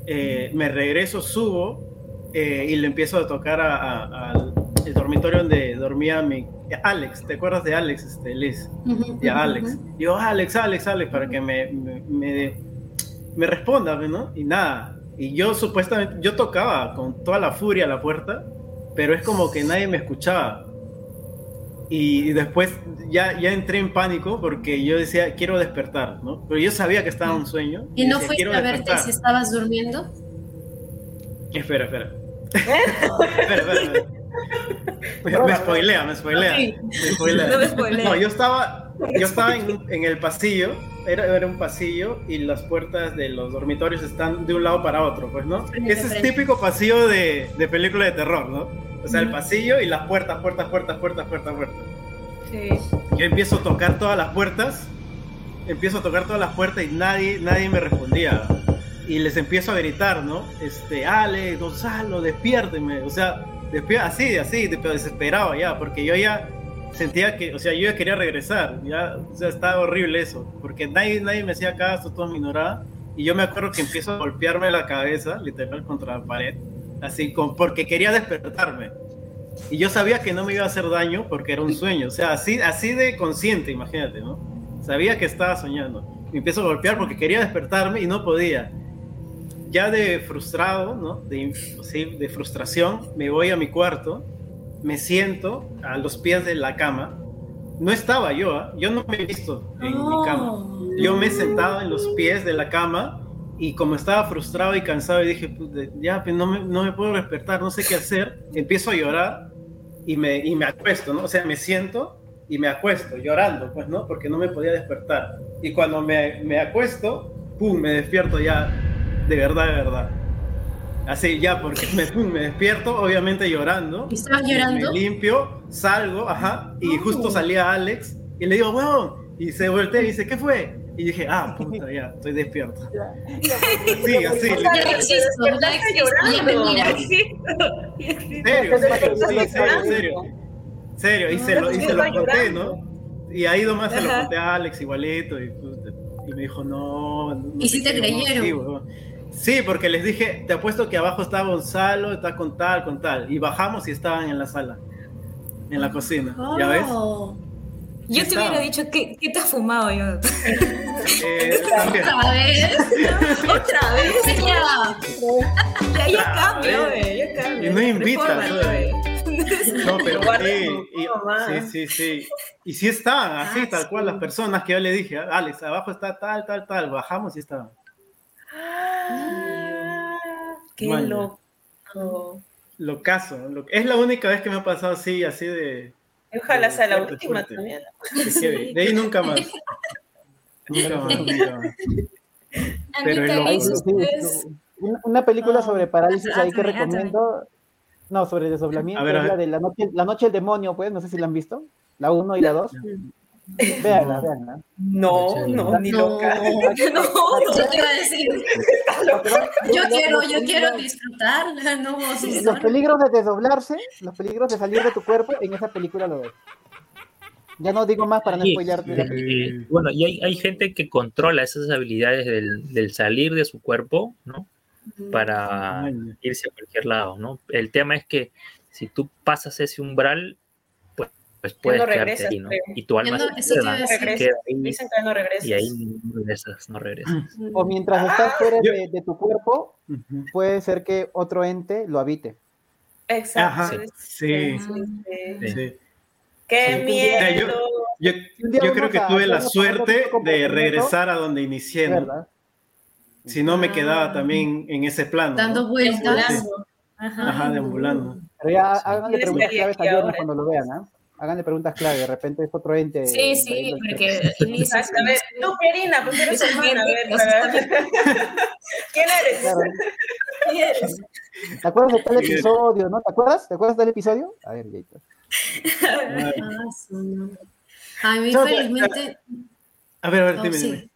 Eh, me regreso, subo eh, y le empiezo a tocar a- a- al el dormitorio donde dormía mi Alex. ¿Te acuerdas de Alex, este, Liz? Ujú, Ya, ujú, Alex. Digo, Alex, Alex, Alex, para que me, me, me, me responda, ¿no? Y nada. Y yo supuestamente, yo tocaba con toda la furia la puerta, pero es como que nadie me escuchaba. Y después ya, ya entré en pánico porque yo decía, quiero despertar, ¿no? Pero yo sabía que estaba en un sueño. ¿Y no decía, fuiste "Quiero a verte despertar". si estabas durmiendo? Espera, espera. espera, espera, espera. Me, me spoilea, me spoilea. Me spoilea. No me spoilea. No, yo estaba, yo estaba en, en el pasillo, era, era un pasillo y las puertas de los dormitorios están de un lado para otro, pues, ¿no? Ese es típico pasillo de, de película de terror, ¿no? O sea, el pasillo y las puertas, puertas, puertas, puertas, puertas, puertas. Sí. Yo empiezo a tocar todas las puertas, empiezo a tocar todas las puertas y nadie, nadie me respondía. Y les empiezo a gritar, ¿no? Este, Ale, Gonzalo, despiérteme. O sea, así, así, desesperado ya, porque yo ya sentía que, o sea, yo ya quería regresar, ya, o sea, estaba horrible eso, porque nadie, nadie me hacía caso, todo me ignoraba. Y yo me acuerdo que empiezo a golpearme la cabeza, literal, contra la pared, así, con, porque quería despertarme. Y yo sabía que no me iba a hacer daño porque era un sueño. O sea, así, así de consciente, imagínate, ¿no? Sabía que estaba soñando. Me empiezo a golpear porque quería despertarme y no podía. Ya de frustrado, ¿no? De, sí, de frustración, me voy a mi cuarto, me siento a los pies de la cama. No estaba yo, ¿ah? yo no me he visto en mi cama. Yo me he sentado en los pies de la cama y como estaba frustrado y cansado y dije, "Puta, ya, pues no me, no me puedo despertar, no sé qué hacer, empiezo a llorar y me, y me acuesto, ¿no? O sea, me siento y me acuesto llorando, pues, ¿no? Porque no me podía despertar. Y cuando me, me acuesto, ¡pum!, me despierto ya, de verdad, de verdad. Así, ya, porque me, pum, me despierto, obviamente llorando. ¿Y estabas llorando? Me limpio, salgo, ajá, y Oh. justo salía Alex y le digo, weón, y se voltea y dice, ¿qué fue? Y dije, ah, puta, ya, estoy despierto. Sí, así, O sea, literal. existo, despertaste existo, me llorando. miras. serio, serio, sí, serio, serio. Serio, y se lo, y Sí, se lo conté. ¿no? Y ahí nomás se lo conté a Alex igualito y, y me dijo, no. no ¿Y si te no, creyeron? Sí. Sí, porque les dije, te apuesto que abajo está Gonzalo, está con tal, con tal. Y bajamos y estaban en la sala, en la cocina. ¿Ya ves? Yo te hubiera dicho, ¿qué, qué te has fumado yo? Eh. Otra vez. Otra vez. Ya. Ya, ya cambio, eh. güey, ya cambio. Y no invitas, güey. güey. No, pero y- sí, sí, sí. Y sí estaban así, Ah, tal cual, sí. las personas que yo le dije, Alex, abajo está tal, tal, tal, bajamos y estaban. Ah, Qué Maña. loco. Lo caso, lo- es la única vez que me ha pasado así, así de... Ojalá sea la Fuerte, última fuerte. también. de ahí nunca más. Nunca más, nunca más. Pero Una, película Ah, sobre parálisis ahí que atrás. recomiendo. No, sobre desdoblamiento. A ver, a la de la noche, la noche del demonio, pues, no sé si la han visto. La 1 y la 2. Veanla, No. veanla. No, no, ni No. loca. No, Yo te iba a decir, yo quiero, yo quiero disfrutar, no Los peligros de desdoblarse, los peligros de salir de tu cuerpo, en esa película lo ves. Ya no digo más para no Sí, película. eh, bueno, y hay, hay gente que controla esas habilidades del, del salir de su cuerpo, ¿no? Para irse a cualquier lado, ¿no? El tema es que si tú pasas ese umbral, pues, puedes no quedarte ahí, ¿no? creo. Y tu alma no, se queda, Regresa. queda ahí, Dicen que no regresas. y ahí no regresas, no regresas. O mientras estás fuera Yo- de, de tu cuerpo, puede ser que otro ente lo habite. Exacto. Ajá, sí, Sí, sí. sí. Qué Sí. miedo. Yo, yo creo que tuve la suerte de regresar a donde inicié, ¿no? ¿Verdad? Si no me Ah. quedaba también en ese plano. ¿no? Dando vueltas. Ajá. Deambulando. Pero ya háganle preguntas claves a ahora. cuando lo vean, ¿ah? Háganle preguntas claves, de repente es otro ente. Sí, sí, porque Liz Exacto. A ver, tú, Pierina, pues eres Esa hermana. A ver, a ver. ¿Quién eres? Claro. ¿Quién eres? ¿Te acuerdas de tal episodio, no? ¿Te acuerdas? ¿Te acuerdas del episodio? A ver. Ah, no. A mí No, felizmente, A ver, a ver, no, dime, sí. dime.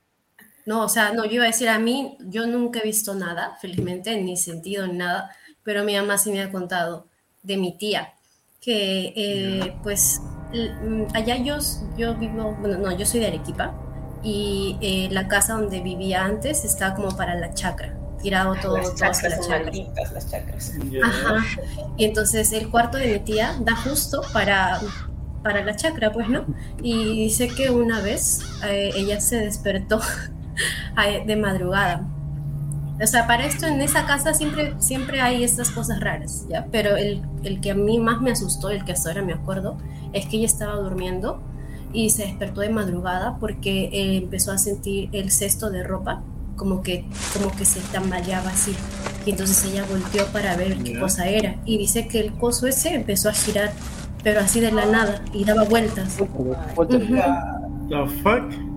No, o sea, no, yo iba a decir a mí, yo nunca he visto nada, felizmente, ni sentido ni nada, pero mi mamá sí me ha contado de mi tía, que eh, pues mm, allá yo, yo vivo, bueno, no, yo soy de Arequipa, y eh, la casa donde vivía antes estaba como para la chacra, tirado todo, Las todo hacia la chacra. las chakras. Ya. Ajá. Y entonces el cuarto de mi tía da justo para, para la chacra, pues, ¿no? Y dice que una vez eh, ella se despertó de madrugada. O sea, para esto en esa casa siempre, siempre hay estas cosas raras, ¿ya? Pero el, el que a mí más me asustó, el que hasta ahora me acuerdo, es que ella estaba durmiendo y se despertó de madrugada porque eh, empezó a sentir el cesto de ropa como que, como que se tambaleaba así. Y entonces ella volteó para ver qué cosa era. Y dice que el coso ese empezó a girar, pero así de la nada, y daba vueltas. The fuck?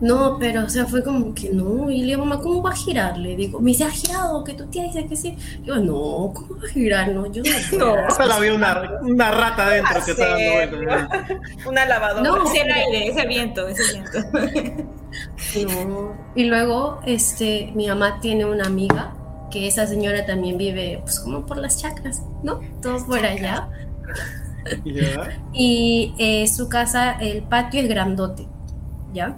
No, pero o sea, fue como que no. Y le digo, mamá, ¿cómo va a girar? Le digo, me dice, ha girado, que tu tía dice que sí. Yo, no, ¿cómo va a girar? No, yo no. No. Hasta la había una, una rata adentro que está dando vueltas. Una lavadora. No. Es el aire, ese viento, ese viento. No. Y luego, este, mi mamá tiene una amiga que esa señora también vive, pues como por las chacras, ¿no? Todos por allá. Ya. Y eh, su casa, el patio es grandote, ¿ya?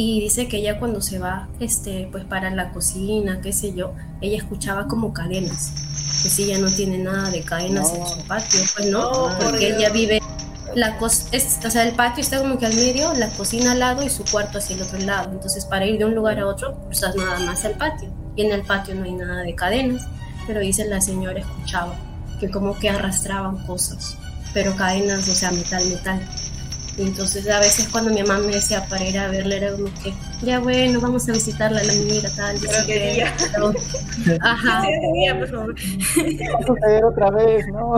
Y dice que ella cuando se va, este, pues para la cocina, qué sé yo, ella escuchaba como cadenas. Que si ella no tiene nada de cadenas en su patio, pues no, No, por porque Dios. ella vive, la cos es, o sea, el patio está como que al medio, la cocina al lado y su cuarto hacia el otro lado. Entonces, para ir de un lugar a otro, cruzas nada más al patio. Y en el patio no hay nada de cadenas, pero dice la señora escuchaba que como que arrastraban cosas, pero cadenas, o sea, metal, metal. Entonces a veces cuando mi mamá me decía para ir a verla era como que, ya bueno, vamos a visitarla, la amiga tal. Pero que- día. pero- Ajá. Sí, de día, por favor. Va a suceder otra vez, ¿no?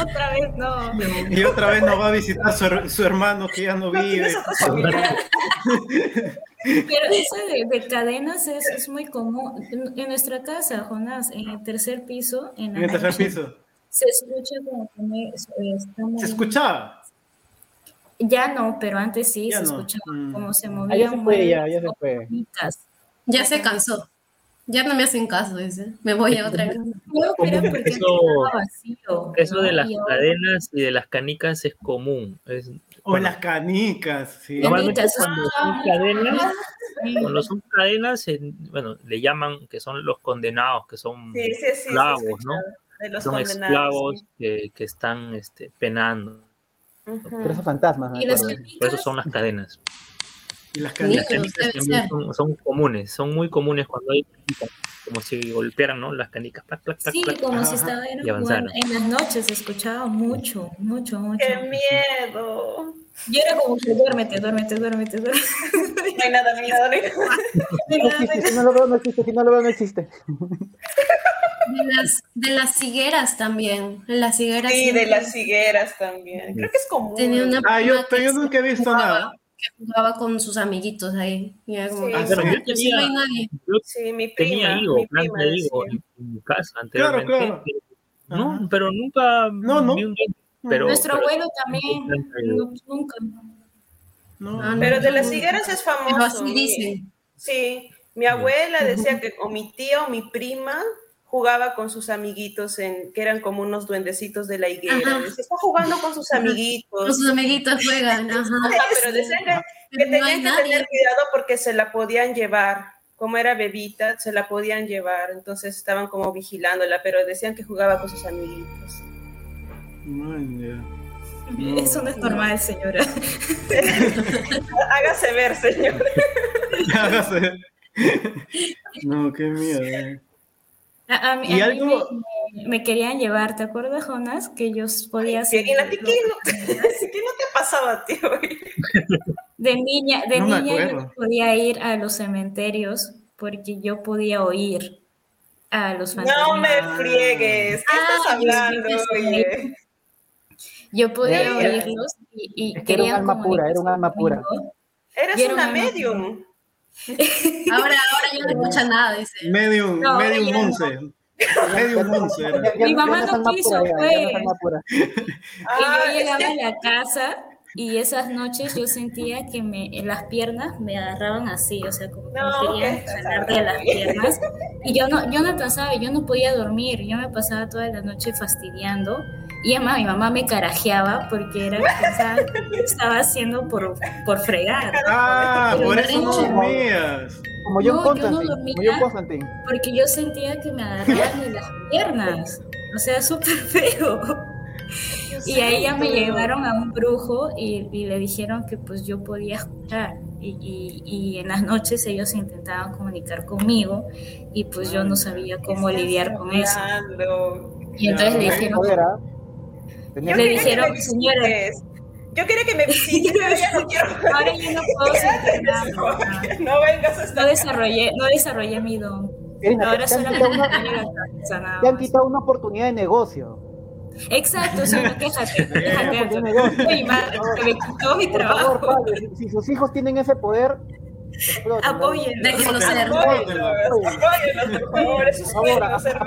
Otra vez no. Y otra vez nos va a visitar su, her- su hermano que ya no vive. Pero eso de, de cadenas es, es muy común. En, en nuestra casa, Jonás, en el tercer piso, en, la En el tercer piso. se escucha como que me- eh, está moviendo- ¿Se escuchaba? Ya no, pero antes sí Ya se no. escuchaba Mm. como se Ah, movían ya se fue, ya, ya se fue. Ya se cansó. Ya no me hacen caso, dice. Me voy a otra casa. No, pero porque Eso- vacío. Eso de las cadenas y de las canicas es común. Es, O bueno, las canicas, sí. Normalmente Canicas, cuando ah, son cadenas, sí. cuando son cadenas, en- bueno, le llaman que son los condenados, que son Sí, sí, sí. esclavos, ¿no? De los son esclavos que, que están este, penando. Esos fantasmas, Y las. Por eso son las cadenas. Y las Ni- canicas. Las canicas debe también ser. son, son comunes, son muy comunes cuando hay canicas, como si golpearan, ¿no? Las canicas. plac, plac, plac, Sí, plac. como Ajá. si estaba en, las noches, escuchaba mucho, mucho, mucho. ¡Qué miedo! Yo era como que duérmete, duérmete, duérmete, duérmete. No hay nada, no hay nada, no hay nada. No existe, si no lo veo, no existe, si no lo veo, no existe. De las, de las higueras también. Las higueras. Sí, de las higueras también. Creo que es común. Tenía una Ah, yo, pero yo nunca he visto nada. Que jugaba con sus amiguitos ahí. Y era como, Sí, "Ah, pero yo pues sí, no hay tenía- nadie. Yo Sí, mi prima. tenía mi prima en, en mi casa Claro, anteriormente. claro. No, Ajá. pero nunca No, no. vi un pero, Nuestro pero- abuelo también, no, nunca. No. Ah, no. Pero de las higueras es famoso. Pero así dicen. Sí, mi abuela decía que o mi tía o mi prima jugaba con sus amiguitos en que eran como unos duendecitos de la higuera. Ajá. Decía, está jugando con sus Con amiguitos. sus amiguitos juegan. Ajá. Ajá, pero decían que, no tenían que nadie. tener cuidado porque se la podían llevar. Como era bebita, se la podían llevar. Entonces estaban como vigilándola, pero decían que jugaba con sus amiguitos. Man, ya. No. Eso no es normal, señora. Hágase ver, señor. Hágase. No, qué miedo. eh. A, a mí, ¿Y a mí algo? me, me querían llevar, ¿te acuerdas, Jonas? Que yo podía Sí, y Tiki, no- ¿Qué no te pasaba a ti hoy? De niña, de No niña yo podía ir a los cementerios porque yo podía oír a los fantasmas. No me friegues. ¿Qué Ah, estás hablando, oye? Yo podía oírlos y, y Es que era un querían alma pura, era un alma pura. Eres una medium. Ahora, ahora ya no escucha nada, dice. Medium, No, medium ya no. Monse. Medium Monse era. Mi mamá no quiso, pura. Y yo llegaba a la casa y esas noches yo sentía que me, las piernas me agarraban así, o sea, como No, me querían ¿qué estás jalar de las piernas. Y yo no, yo no alcanzaba, yo no podía dormir, yo me pasaba toda la noche fastidiando Y además mi mamá me carajeaba porque era que estaba haciendo por, por fregar. Ah, Pero por eso no dormías. Como John No, yo no dormía. como John Constantine. Porque yo sentía que me agarraban de las piernas. O sea, súper feo. Y a ella me llevaron a un brujo y, y le dijeron que pues yo podía escuchar. Y, y- y en las noches ellos intentaban comunicar conmigo y pues yo no sabía cómo lidiar con eso. Y entonces le Ya, dijeron, Joder, ¿ah? Tenía- Le Yo quería dijeron, que me señora. visites. Yo quería que me visites, no quiero. ahora yo no puedo sentir nada. No vengas a No estar. desarrollé, no desarrollé mi don. Ahora te han solamente quitado una- me llega a casa, nada te han quitado una oportunidad de negocio. Exacto, solo quéjate, quéjate. Oye, madre, se me quitó mi Por favor, trabajo. padre, si, si sus hijos tienen ese poder. Apoyen. Déjenlo ser. Apóyenlos, por favor, es apoyen,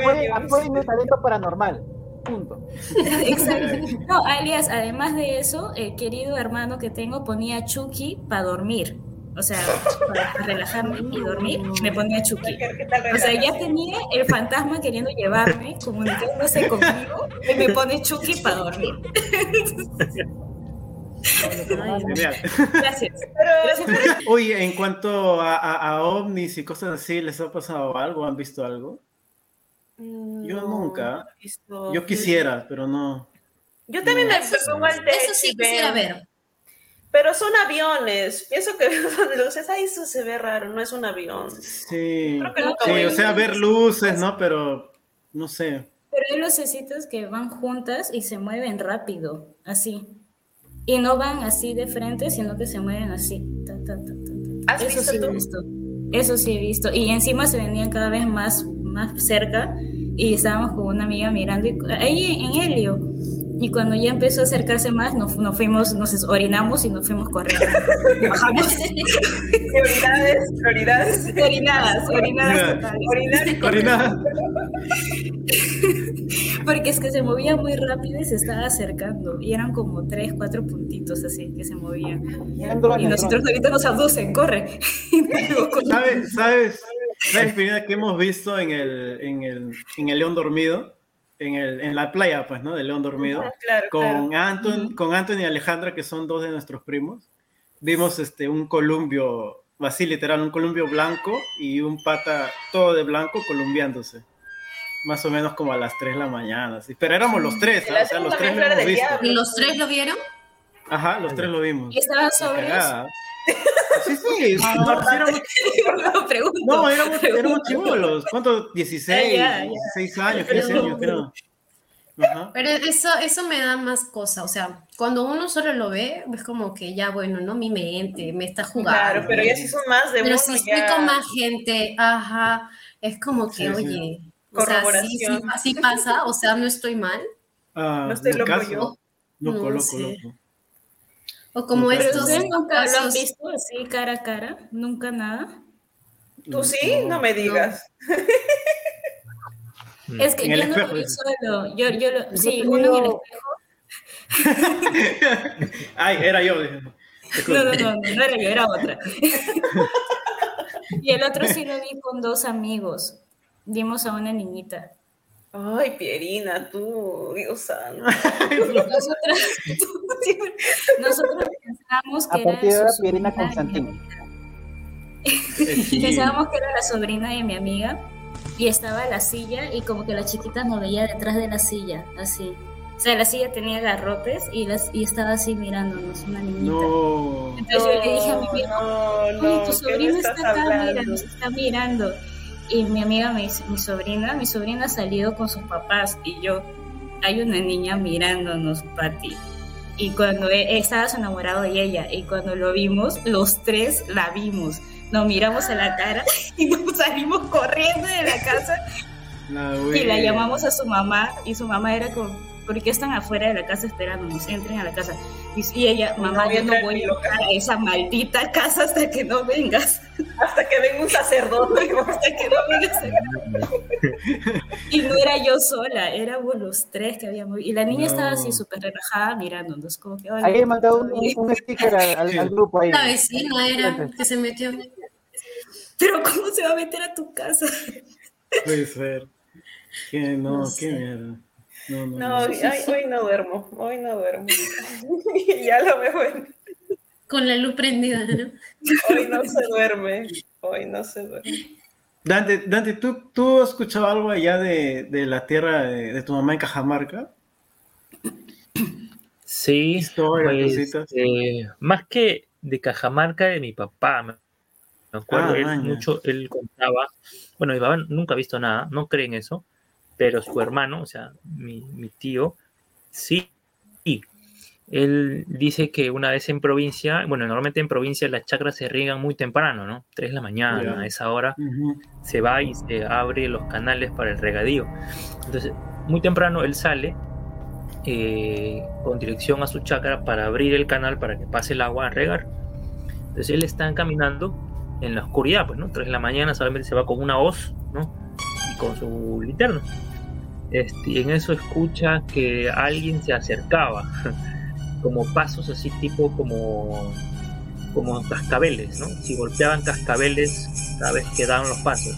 mediums. apoyen el talento paranormal. Punto. Exacto. No, alias, además de eso, el querido hermano que tengo ponía Chucky para dormir. O sea, para relajarme y dormir, me ponía Chucky. ¿Qué tal O sea, ya tenía el fantasma queriendo llevarme, comunicándose conmigo, y me pone Chucky para dormir. Genial. Gracias. Pero Gracias por eso. Oye, en cuanto a, a- a ovnis y cosas así, ¿les ha pasado algo? ¿Han visto algo? Yo No, nunca. no visto. Yo quisiera, pero no. Yo también me Eso, pongo al techo eso sí quisiera veo. ver. Pero son aviones. Pienso que son luces. Ay, eso se ve raro. No es un avión. Sí, Creo que nunca sí, voy o a sea, ver ver luces, ¿no? Pero no sé. Pero hay lucecitas que van juntas y se mueven rápido, así. Y no van así de frente, sino que se mueven así. Ta, ta, ta, ta, ta. ¿Has Eso visto sí he visto. Eso sí he visto. Y encima se venían cada vez más, más cerca. Y estábamos con una amiga mirando y- ahí en Helio. Y cuando ya empezó a acercarse más, nos, nos fuimos, nos orinamos y nos fuimos corriendo. Bajamos. Prioridades, prioridades. orinadas, orinadas y Corina, Porque es que se movía muy rápido y se estaba acercando. Y eran como tres, cuatro puntitos así que se movían. Y nosotros ahorita nos abducen, corre. ¿sabes? ¿Sabes? ¿Sabes, Pirina, que hemos visto en el, en el, en el León Dormido? En, el, en la playa, pues, ¿no? Del León Dormido. Ah, Claro, Con, claro. Anton, con Anton y Alejandra, que son dos de nuestros primos. Vimos este, un columpio, así literal, un columpio blanco y un pata todo de blanco columbiándose. Más o menos como a las 3 de la mañana. así. Pero éramos los tres, ¿ah? o sea, los tres lo hemos visto. ¿Y los tres lo vieron? Ajá, los tres lo vimos. Y estaban sobrios. Sí, sí, no, sí éramos, No, pregunto. no, éramos, pregunto. éramos chibolos. ¿Cuántos? 16, Ah, ya, ya. 16 años, 15 años, creo. Ajá. Pero eso, eso me da más cosa. O sea, cuando uno solo lo ve, es como que ya, bueno, ¿no? Mi mente me está jugando. Claro, pero ya si son más de Pero si estoy ya- con más gente, ajá, es como que, Sí, sí. oye, o sea, sí, Corroboración. sí, sí pasa, o sea, no estoy mal. Ah, No estoy loco locazo. yo. Loco, No loco, sé. loco. O como estos ustedes nunca lo han visto así cara a cara, nunca nada. ¿Tú sí? No me digas. Mm. Es que yo no lo vi solo. Yo, yo lo, sí, uno en el espejo. Ay, era yo. No, no, no, no, no era yo, era otra. y el otro sí lo vi con dos amigos. Vimos a una niñita. Ay, Pierina, tú, Dios santo. Nosotros, nosotros pensábamos A que partir de era ahora, su Pierina sobrina de mi Constantino. Pensábamos que era la sobrina de mi amiga y estaba la silla y como que la chiquita nos veía detrás de la silla, así. O sea, la silla tenía garrotes y, las, y estaba así mirándonos, una niñita. No. Entonces yo le dije a mi amiga, no, tu ¿qué sobrina está acá, mira, nos está mirando. Y mi amiga me dice, mi sobrina, mi sobrina ha salido con sus papás y yo, hay una niña mirándonos, Pati. Y cuando e- estabas enamorado de ella y cuando lo vimos, los tres la vimos. Nos miramos a la cara y nos salimos corriendo de la casa y la llamamos a su mamá y su mamá era como, ¿por qué están afuera de la casa esperándonos? Entren a la casa. Y, y ella, mamá, No, yo no voy a entrar a esa maldita casa hasta que no vengas. Hasta que venga un sacerdote. Hasta que no vengas. Y no era yo sola, éramos los tres que habíamos. Y la niña No. estaba así súper relajada mirándonos, como que... "Hola, Ahí he mandado un, todo bien". un sticker al, al- al grupo ahí. La vecina era que se metió. Pero ¿cómo se va a meter a tu casa? Puede ser. Que no, No qué sé. mierda. No, no, No, no. hoy, ay, hoy no duermo, hoy no duermo. ya lo veo, en- Con la luz prendida, ¿no? hoy no se duerme, hoy no se duerme. Dante, Dante ¿tú, ¿tú has escuchado algo allá de, de la tierra de, de tu mamá en Cajamarca? Sí, Historias, pues, cositas. eh, más que de Cajamarca, de mi papá. Me acuerdo, Ah, él mucho, él contaba, bueno, mi papá nunca ha visto nada, no cree en eso, pero su hermano, o sea, mi, mi tío, sí, y él dice que una vez en provincia, bueno, normalmente en provincia las chacras se riegan muy temprano, ¿no? 3 de la mañana, a esa hora se va y se abre los canales para el regadío. Entonces, muy temprano él sale eh, con dirección a su chacra para abrir el canal para que pase el agua a regar. Entonces él está caminando en la oscuridad, pues, ¿no? 3 de la mañana solamente se va con una hoz, ¿no? Y con su linterna. Este, y en eso escucha que alguien se acercaba, como pasos así tipo como como cascabeles, ¿no? Si golpeaban cascabeles cada vez que daban los pasos.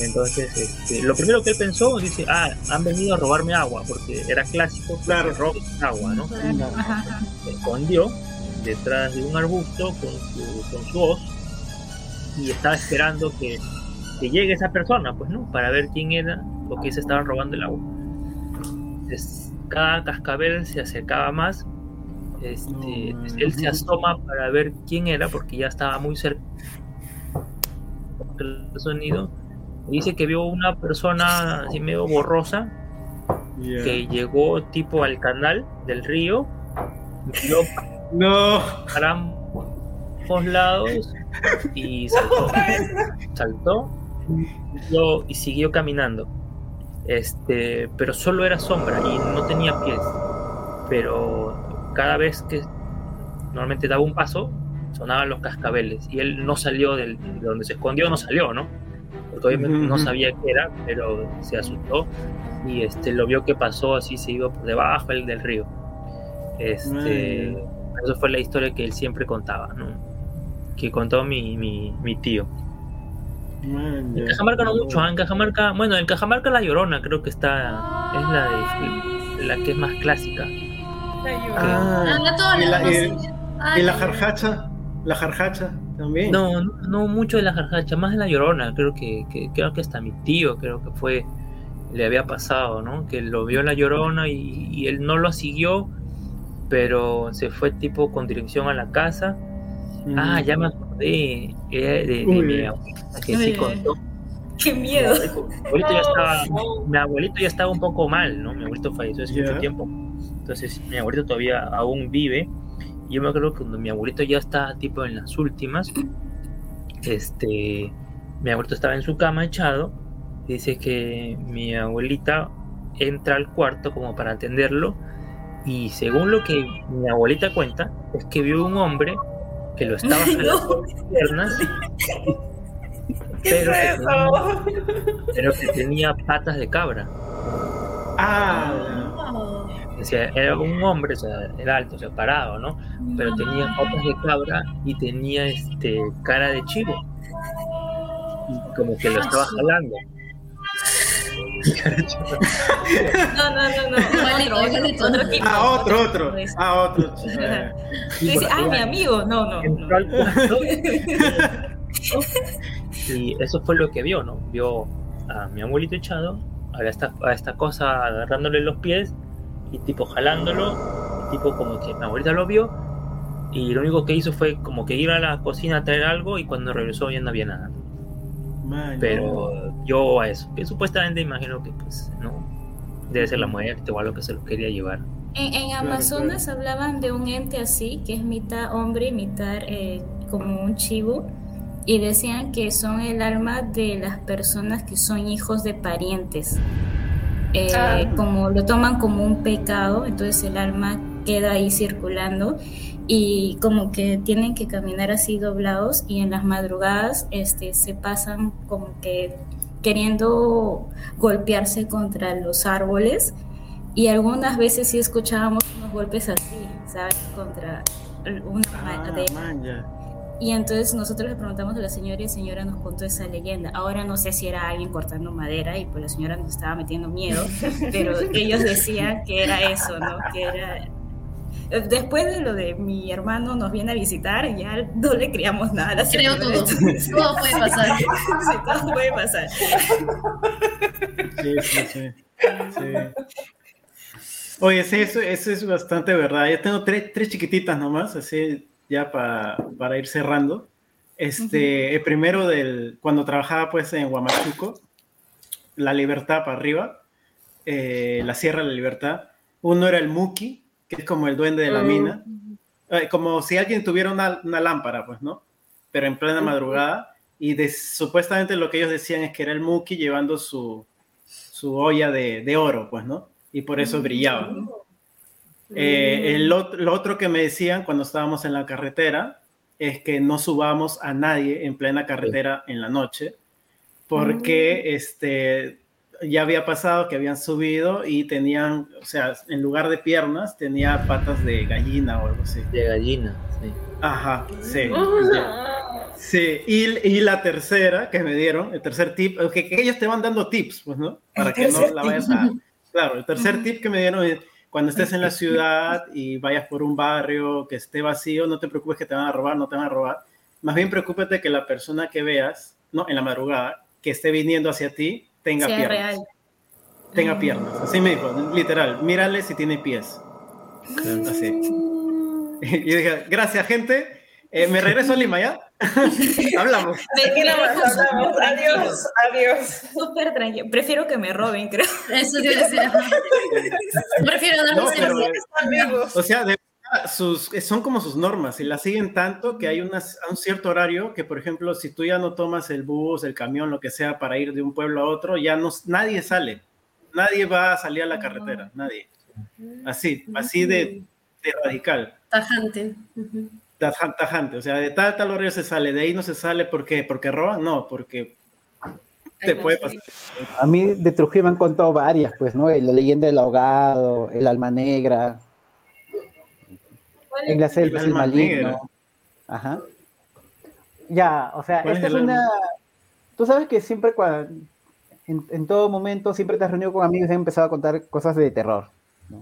Entonces, este, lo primero que él pensó, dice, ah, han venido a robarme agua, porque era clásico, Claro. agua, ¿no? Se escondió detrás de un arbusto con su, con su hoz y estaba esperando que, que llegue esa persona, pues, ¿no? Para ver quién era que se estaban robando el agua. Entonces, cada cascabel se acercaba más. Este, No, él se asoma para ver quién era porque ya estaba muy cerca del sonido. Dice que vio una persona así medio borrosa que llegó tipo al canal del río, vio No. para ambos lados y saltó. Y siguió caminando. Este, pero solo era sombra y no tenía pies. Pero cada vez que normalmente daba un paso, sonaban los cascabeles y él no salió del, de donde se escondió, no salió, ¿no? Porque obviamente no sabía qué era, pero se asustó y este lo vio que pasó así, se iba por debajo del, del río. Este, eso fue la historia que él siempre contaba, ¿no? Que contó mi, mi, mi tío. Man, En. Cajamarca no mucho, ¿ah? en Cajamarca, bueno, en Cajamarca la Llorona creo que está, es la de, la que es más clásica. Ah, Ah, no todos y la la, y-. Ah, la jarjacha, la jarjacha también. No, no, no mucho de la jarjacha, más de la Llorona, creo que, que creo que hasta mi tío creo que fue, le había pasado, ¿no? Que lo vio en la Llorona y, y él no lo siguió, pero se fue tipo con dirección a la casa. Mm. Ah, ya me acordé, era de, mi abuelita que sí Uy. contó. Qué miedo. Mi abuelito ya estaba, mi abuelito ya estaba un poco mal, ¿no? Mi abuelito falleció hace mucho tiempo. Entonces, mi abuelito todavía aún vive. Y yo me acuerdo que cuando mi abuelito ya está tipo en las últimas, este, mi abuelito estaba en su cama echado. Dice que mi abuelita entra al cuarto como para atenderlo. Y según lo que mi abuelita cuenta, es que vio un hombre que lo estaba jalando las piernas, ¿Qué pero es que, tenía, pero que tenía patas de cabra. Ah. O sea, era un hombre, o sea, era alto, o sea, parado, ¿no? Pero tenía patas de cabra y tenía este cara de chivo. Y como que lo estaba jalando. No, no, no, no. Igualito, Otro, igualito. otro, otro tipo. ah, otro, otro. Ah, otro. Tú dices, mi amigo. No, no. Entró no. al cuarto y eso fue lo que vio, ¿no? Vio a mi abuelito echado, a esta, a esta cosa agarrándole los pies y tipo jalándolo, y tipo como que mi abuelita lo vio y lo único que hizo fue como que ir a la cocina a traer algo y cuando regresó ya no había nada. Man, Pero yo a eso, que supuestamente imagino que pues, ¿no? Debe ser la muerte o algo que se lo quería llevar. En, en Amazonas hablaban de un ente así, que es mitad hombre y mitad eh, como un chivo, y decían que son el alma de las personas que son hijos de parientes. Eh, Ah. Como lo toman como un pecado, entonces el alma queda ahí circulando y como que tienen que caminar así doblados y en las madrugadas este, se pasan como que queriendo golpearse contra los árboles y algunas veces sí escuchábamos unos golpes así, ¿sabes? Contra una Ah, madera. Y entonces nosotros le preguntamos a la señora y la señora nos contó esa leyenda. Ahora no sé si era alguien cortando madera y pues la señora nos estaba metiendo miedo, pero ellos decían que era eso, ¿no? Que era... Después de lo de mi hermano nos viene a visitar, ya no le criamos nada. a la Creo señora. todo. Todo puede pasar. Sí, todo puede pasar. Sí, sí, sí. Sí. Oye, sí, eso, eso es bastante verdad. Yo tengo tres, tres chiquititas nomás, así ya pa- para ir cerrando. Este, el primero del, cuando trabajaba pues en Huamachuco, La Libertad para arriba, eh, la Sierra de la Libertad. Uno era el Muki, que es como el duende de la Mm. mina, Eh, como si alguien tuviera una, una lámpara, pues, ¿no? Pero en plena madrugada. Y de- supuestamente lo que ellos decían es que era el Muki llevando su, su olla de, de oro, pues, ¿no? Y por eso brillaba. Eh, el ot- lo otro que me decían cuando estábamos en la carretera es que no subamos a nadie en plena carretera en la noche, porque este, ya había pasado que habían subido y tenían, o sea, en lugar de piernas, tenía patas de gallina o algo así. De gallina, sí. Ajá, sí. Sí, y, y la tercera que me dieron, el tercer tip, que, que ellos te van dando tips, pues, ¿no? Para que no la tip. vayas a... Claro, el tercer tip que me dieron es cuando estés en la ciudad y vayas por un barrio que esté vacío, no te preocupes que te van a robar, no te van a robar. Más bien preocúpate que la persona que veas, ¿no? En la madrugada, que esté viniendo hacia ti, tenga Sea piernas. real. Tenga piernas. Así me dijo, literal. Mírale si tiene pies. Así. Y yo dije, gracias, gente. Eh, me regreso a Lima, ¿ya? Hablamos. Adiós, adiós. súper tranquilo. Prefiero que me roben, creo. Eso ajá. Prefiero dar No, pero-. O sea, de sus, son como sus normas y las siguen tanto que hay unas, a un cierto horario que, por ejemplo, si tú ya no tomas el bus, el camión, lo que sea, para ir de un pueblo a otro, ya no, nadie sale. Nadie va a salir a la carretera, nadie. Así, así de, de radical, Tajante. Tajante. O sea, de tal tal horario se sale, de ahí no se sale porque, porque roban, no, porque te puede pasar. A mí de Trujillo me han contado varias, pues, ¿no? La leyenda del ahogado, el alma negra, en la selva El el alma maligno. negra. Ajá. Ya, o sea, ¿Cuál esta es es una... Tú sabes que siempre cuando... En, en todo momento siempre te has reunido con amigos y han empezado a contar cosas de terror. ¿no?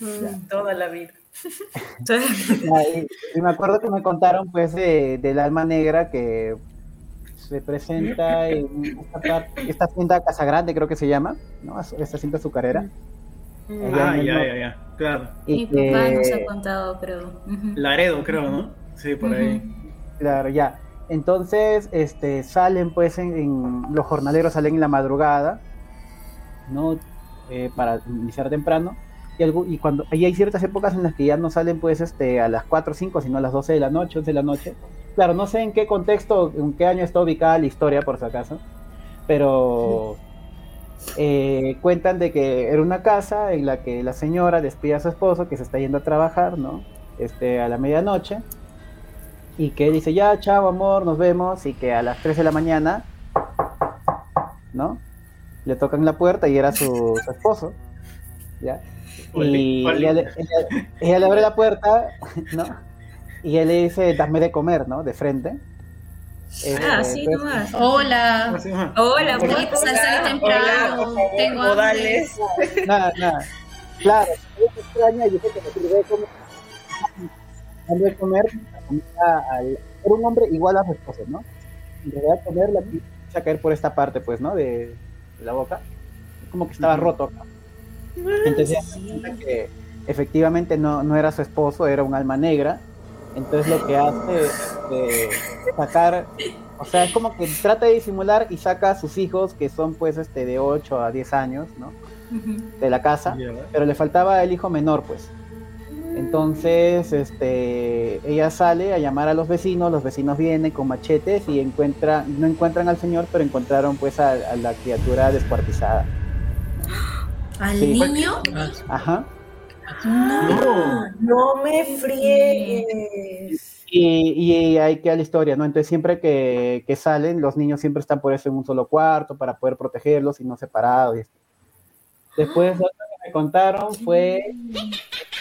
Mm, Toda la vida. Y, y me acuerdo que me contaron pues de, del alma negra que se presenta en esta, esta cinta Casa Grande creo que se llama, ¿no? Esta cinta azucarera. Ah, ya, ya, ya, claro. Mi Y papá nos ha contado, creo. Laredo, creo, ¿no? Sí, por ahí. Claro, ya. Entonces, este, salen pues en, en- los jornaleros salen en la madrugada, ¿no? Eh, para iniciar temprano. Y, algo, y cuando y hay ciertas épocas en las que ya no salen pues este a las 4 o 5, sino a las 12 de la noche, 11 de la noche. Claro, no sé en qué contexto, en qué año está ubicada la historia, por si acaso, pero eh, cuentan de que era una casa en la que la señora despide a su esposo que se está yendo a trabajar, ¿no? Este, a la medianoche y que dice, ya, chao, amor, nos vemos, y que a las 3 de la mañana, ¿no? Le tocan la puerta y era su, su esposo, ¿ya? Y ella le abre la puerta, ¿no? Y él le dice, dame de comer, ¿no? De frente. Eh, Ah, sí, pues, nomás. Hola. Así. Hola, Hola, pues. pues, salí temprano. Hola, por favor, Tengo hambre. modales. Nada, nada. Claro, se extraña y dice que me sirve de comer. Dando de comer a- al- era un hombre igual a su esposo, ¿no? Da a comer, la empieza a caer por esta parte, pues, ¿no? De, de la boca. Es como que estaba roto. acá. Entonces cuenta que efectivamente no, no era su esposo, era un alma negra. Entonces lo que hace es sacar, o sea, es como que trata de disimular y saca a sus hijos, que son pues este de 8 a 10 años, ¿no? De la casa pero le faltaba el hijo menor, pues. Entonces, este, ella sale a llamar a los vecinos, los vecinos vienen con machetes y encuentran, no encuentran al señor, pero encontraron pues a, a la criatura descuartizada. ¿Al Sí. niño? Ajá. No. No me friegues. Y, y ahí queda la historia, ¿no? Entonces siempre que, que salen, los niños siempre están por eso en un solo cuarto para poder protegerlos y no separados. y esto. Después, lo otro que me contaron fue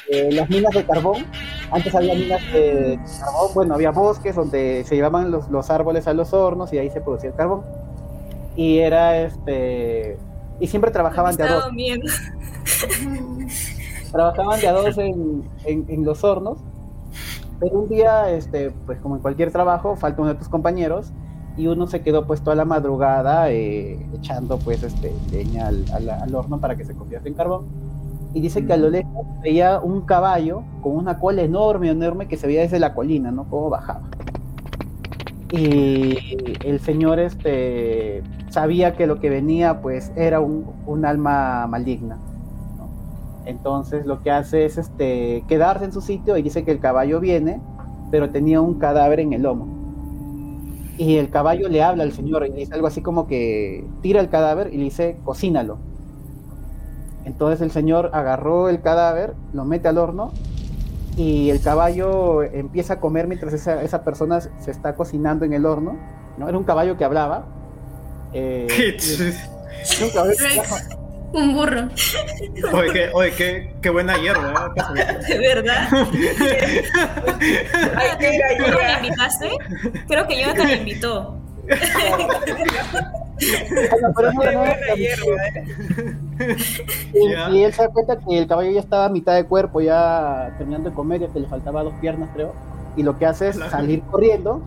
eh, las minas de carbón Antes había minas de carbón, bueno, había bosques donde se llevaban los, los árboles a los hornos y ahí se producía el carbón. Y era este. Y siempre trabajaban de a dos. trabajaban de a dos en, en, en los hornos pero un día, este, pues como en cualquier trabajo, falta uno de tus compañeros y uno se quedó pues toda la madrugada eh, echando pues este leña al, al, al, horno para que se convierta en carbón. Y dice que a lo lejos veía un caballo con una cola enorme, enorme que se veía desde la colina, ¿no? Cómo bajaba. Y el señor este, sabía que lo que venía pues era un, un alma maligna. Entonces lo que hace es este, quedarse en su sitio y dice que el caballo viene, pero tenía un cadáver en el lomo. Y el caballo le habla al señor y le dice algo así como que tira el cadáver y le dice cocínalo. Entonces el señor agarró el cadáver, lo mete al horno y el caballo empieza a comer mientras esa, esa persona se está cocinando en el horno. ¿no? Era un caballo que hablaba. Eh, un caballo que hablaba. Un burro. Oye, qué, oye, qué, qué buena hierba. ¿eh? ¿De verdad? Ay, qué ¿Tú me invitaste? Creo que Jonathan me invitó. y, y él se da cuenta que el caballo ya estaba a mitad de cuerpo, ya terminando de comer, que le faltaba dos piernas, creo. Y lo que hace es salir corriendo,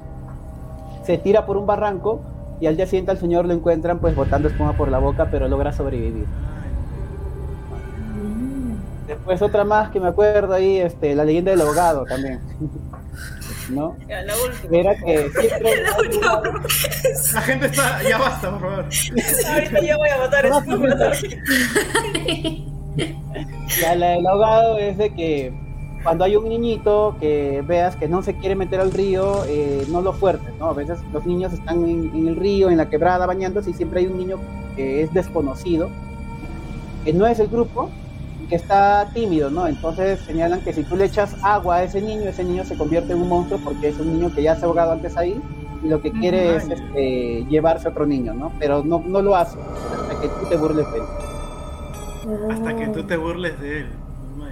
se tira por un barranco y al día siguiente al señor lo encuentran pues botando espuma por la boca, pero logra sobrevivir. Después otra más que me acuerdo ahí, este, la leyenda del ahogado también. ¿No? Ya, la última. Era que siempre... la, la, gente está, ya basta, por favor. Ahorita ya voy a botar espuma. ya, la del ahogado es de que cuando hay un niñito que veas que no se quiere meter al río, eh, no lo fuertes, ¿no? A veces los niños están en, en, el río, en la quebrada, bañándose y siempre hay un niño que es desconocido, que no es el grupo, que está tímido, ¿no? Entonces señalan que si tú le echas agua a ese niño, ese niño se convierte en un monstruo porque es un niño que ya se ha ahogado antes ahí y lo que quiere Ay. es este, llevarse a otro niño, ¿no? Pero no, no lo hace hasta que tú te burles de él. Hasta que tú te burles de él.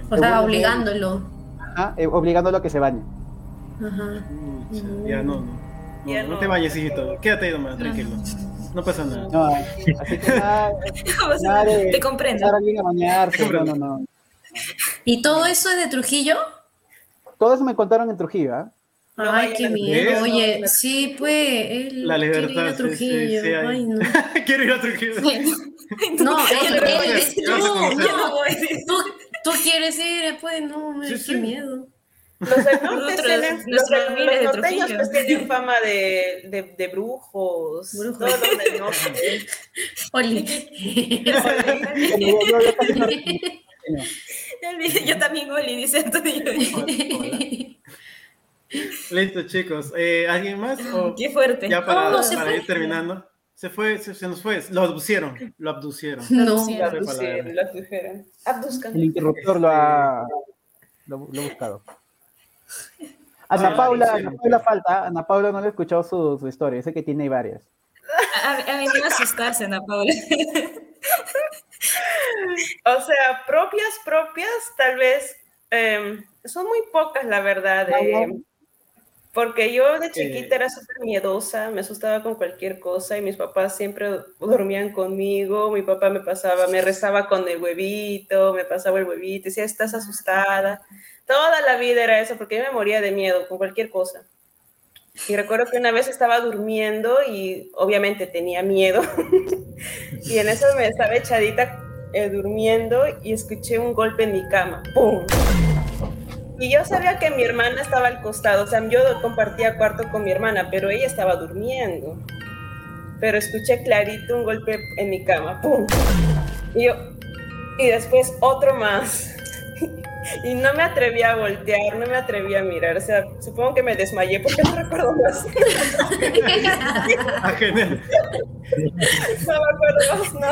O sea, obligándolo. Ajá, eh, obligándolo a que se bañe. Ajá. Ya no, no. No, no te bañes, hijito. Quédate ahí nomás, tranquilo. No pasa nada. No, así que nada, nada de te comprendo. a bañarse, no, no, no. ¿Y todo eso es de Trujillo? Todo eso me contaron en Trujillo, ¿eh? Ay, qué miedo. Oye, sí, pues. Él la libertad. Quiere ir a Trujillo. Sí, sí, Ay, no. Quiero ir a Trujillo. No, él, él, tú, tú, tú quieres ir, pues no, qué sí. miedo. Los Nosotros- tienen, los, norteños pues tienen fama de, de, de brujos. Brujos. Todos los del norte. Oli. Yo- también, Oli, dice Antonio. Listo, chicos. Eh, ¿Alguien más? ¿O Qué fuerte. ya para, para ir terminando? Se fue, se, se nos fue. Lo abducieron. Lo abducieron. No. Palabra. abducieron, abdujeron. Abduzcan. El interruptor lo ha, lo, lo ha buscado. Ana Ah, Paula, Ana. Paula falta. Ana Paula no le he escuchado su, su historia. Sé que tiene varias. Ha, ha venido a asustarse, Ana Paula. O sea, propias, propias, tal vez eh, son muy pocas, la verdad. eh, porque yo de chiquita era súper miedosa, me asustaba con cualquier cosa y mis papás siempre dormían conmigo. Mi papá me pasaba, me rezaba con el huevito, me pasaba el huevito, decía, estás asustada. Toda la vida era eso, porque yo me moría de miedo con cualquier cosa. Y recuerdo que una vez estaba durmiendo y obviamente tenía miedo. y en eso me estaba echadita eh, durmiendo y escuché un golpe en mi cama. ¡Pum! Y yo sabía que mi hermana estaba al costado, o sea, yo compartía cuarto con mi hermana, pero ella estaba durmiendo. Pero escuché clarito un golpe en mi cama. ¡Pum! Yo, y después otro más. Y no me atreví a voltear, no me atreví a mirar. O sea, supongo que me desmayé porque no recuerdo más. Ah. No me acuerdo más, no.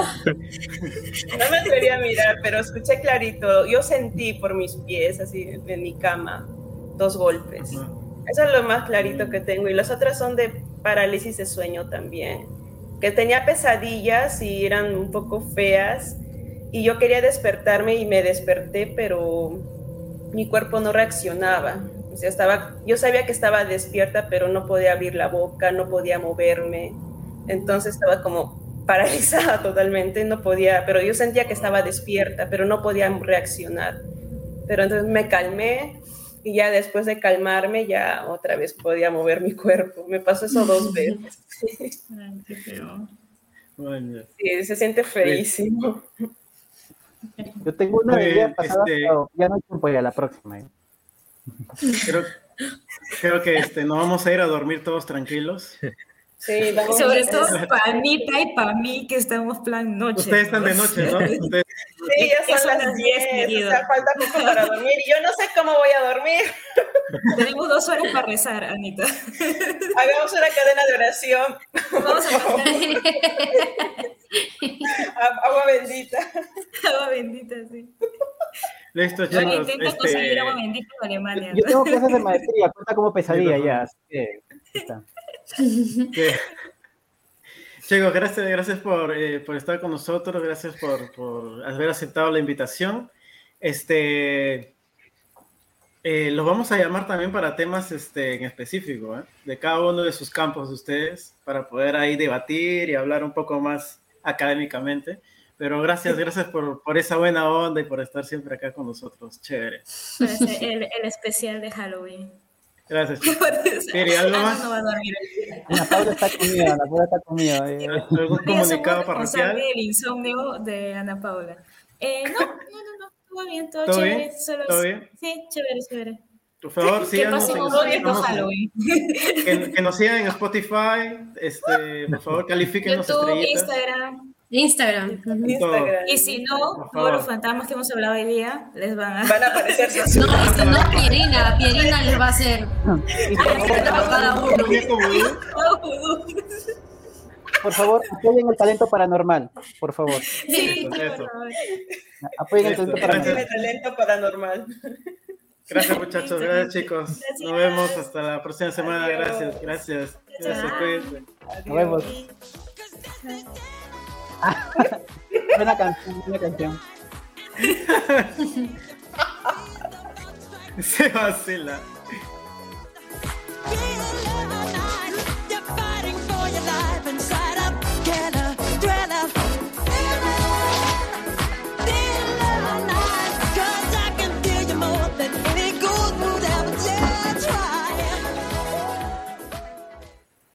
No me atreví a mirar, pero escuché clarito. Yo sentí por mis pies, así en mi cama, dos golpes. Eso es lo más clarito que tengo. Y las otras son de parálisis de sueño también. Que tenía pesadillas y eran un poco feas. Y yo quería despertarme y me desperté, pero mi cuerpo no reaccionaba. O sea, estaba, yo sabía que estaba despierta, pero no podía abrir la boca, no podía moverme. Entonces estaba como paralizada totalmente, no podía, pero yo sentía que estaba despierta, pero no podía reaccionar. Pero entonces me calmé y ya después de calmarme ya otra vez podía mover mi cuerpo. Me pasó eso dos veces. Sí, se siente feísimo. Yo tengo una idea pasada, este... ya no hay tiempo ya la próxima. ¿eh? Creo, creo que este, nos vamos a ir a dormir todos tranquilos. Sí, Sobre todo para Anita y para mí que estamos plan noche. Ustedes están de noche, ¿no? Ustedes... Sí, ya son, las 10, o sea, falta poco para dormir y yo no sé cómo voy a dormir. Tenemos dos horas para rezar, Anita. Hagamos una cadena de oración. Vamos a Agua bendita. Agua bendita, sí. Listo, chicos. Yo intento este... conseguir agua bendita en Alemania. Yo tengo clases de maestría, cuenta como pesadilla ya, así que está. Chicos, gracias, gracias por, eh, por, estar con nosotros, gracias por, por, haber aceptado la invitación. Este, eh, los vamos a llamar también para temas este, en específico, ¿eh? de cada uno de sus campos de ustedes, para poder ahí debatir y hablar un poco más académicamente. Pero gracias, gracias por, por esa buena onda y por estar siempre acá con nosotros. Chévere. El, el especial de Halloween. Gracias. Mire, ¿algo más? No va a dormir. Ana Paula está conmigo, Ana Paula está conmigo. Eh. ¿Algún comunicado parroquial? el insomnio de Ana Paula. Eh, no, no, no, no, todo bien, todo, ¿Todo chévere. Bien? Solo ¿Todo bien? Sí, chévere, chévere. Por favor, síganos. Que, en, Halloween. Que, que, nos sigan en Spotify, este, por favor, califíquenos YouTube, estrellitas. Instagram. Instagram. Instagram. Y si no, todos los fantasmas que hemos hablado hoy día les van a, van a aparecer. no, y si no, Pierina, Pierina les va a hacer. Por favor, apoyen el talento paranormal, por favor. Sí, Eso. Apoyen el talento paranormal. el talento paranormal. Gracias muchachos, gracias chicos. Nos vemos hasta la próxima semana. Gracias, gracias. Gracias, cuídense. Nos vemos. buena canción, buena canción. Se vacila. A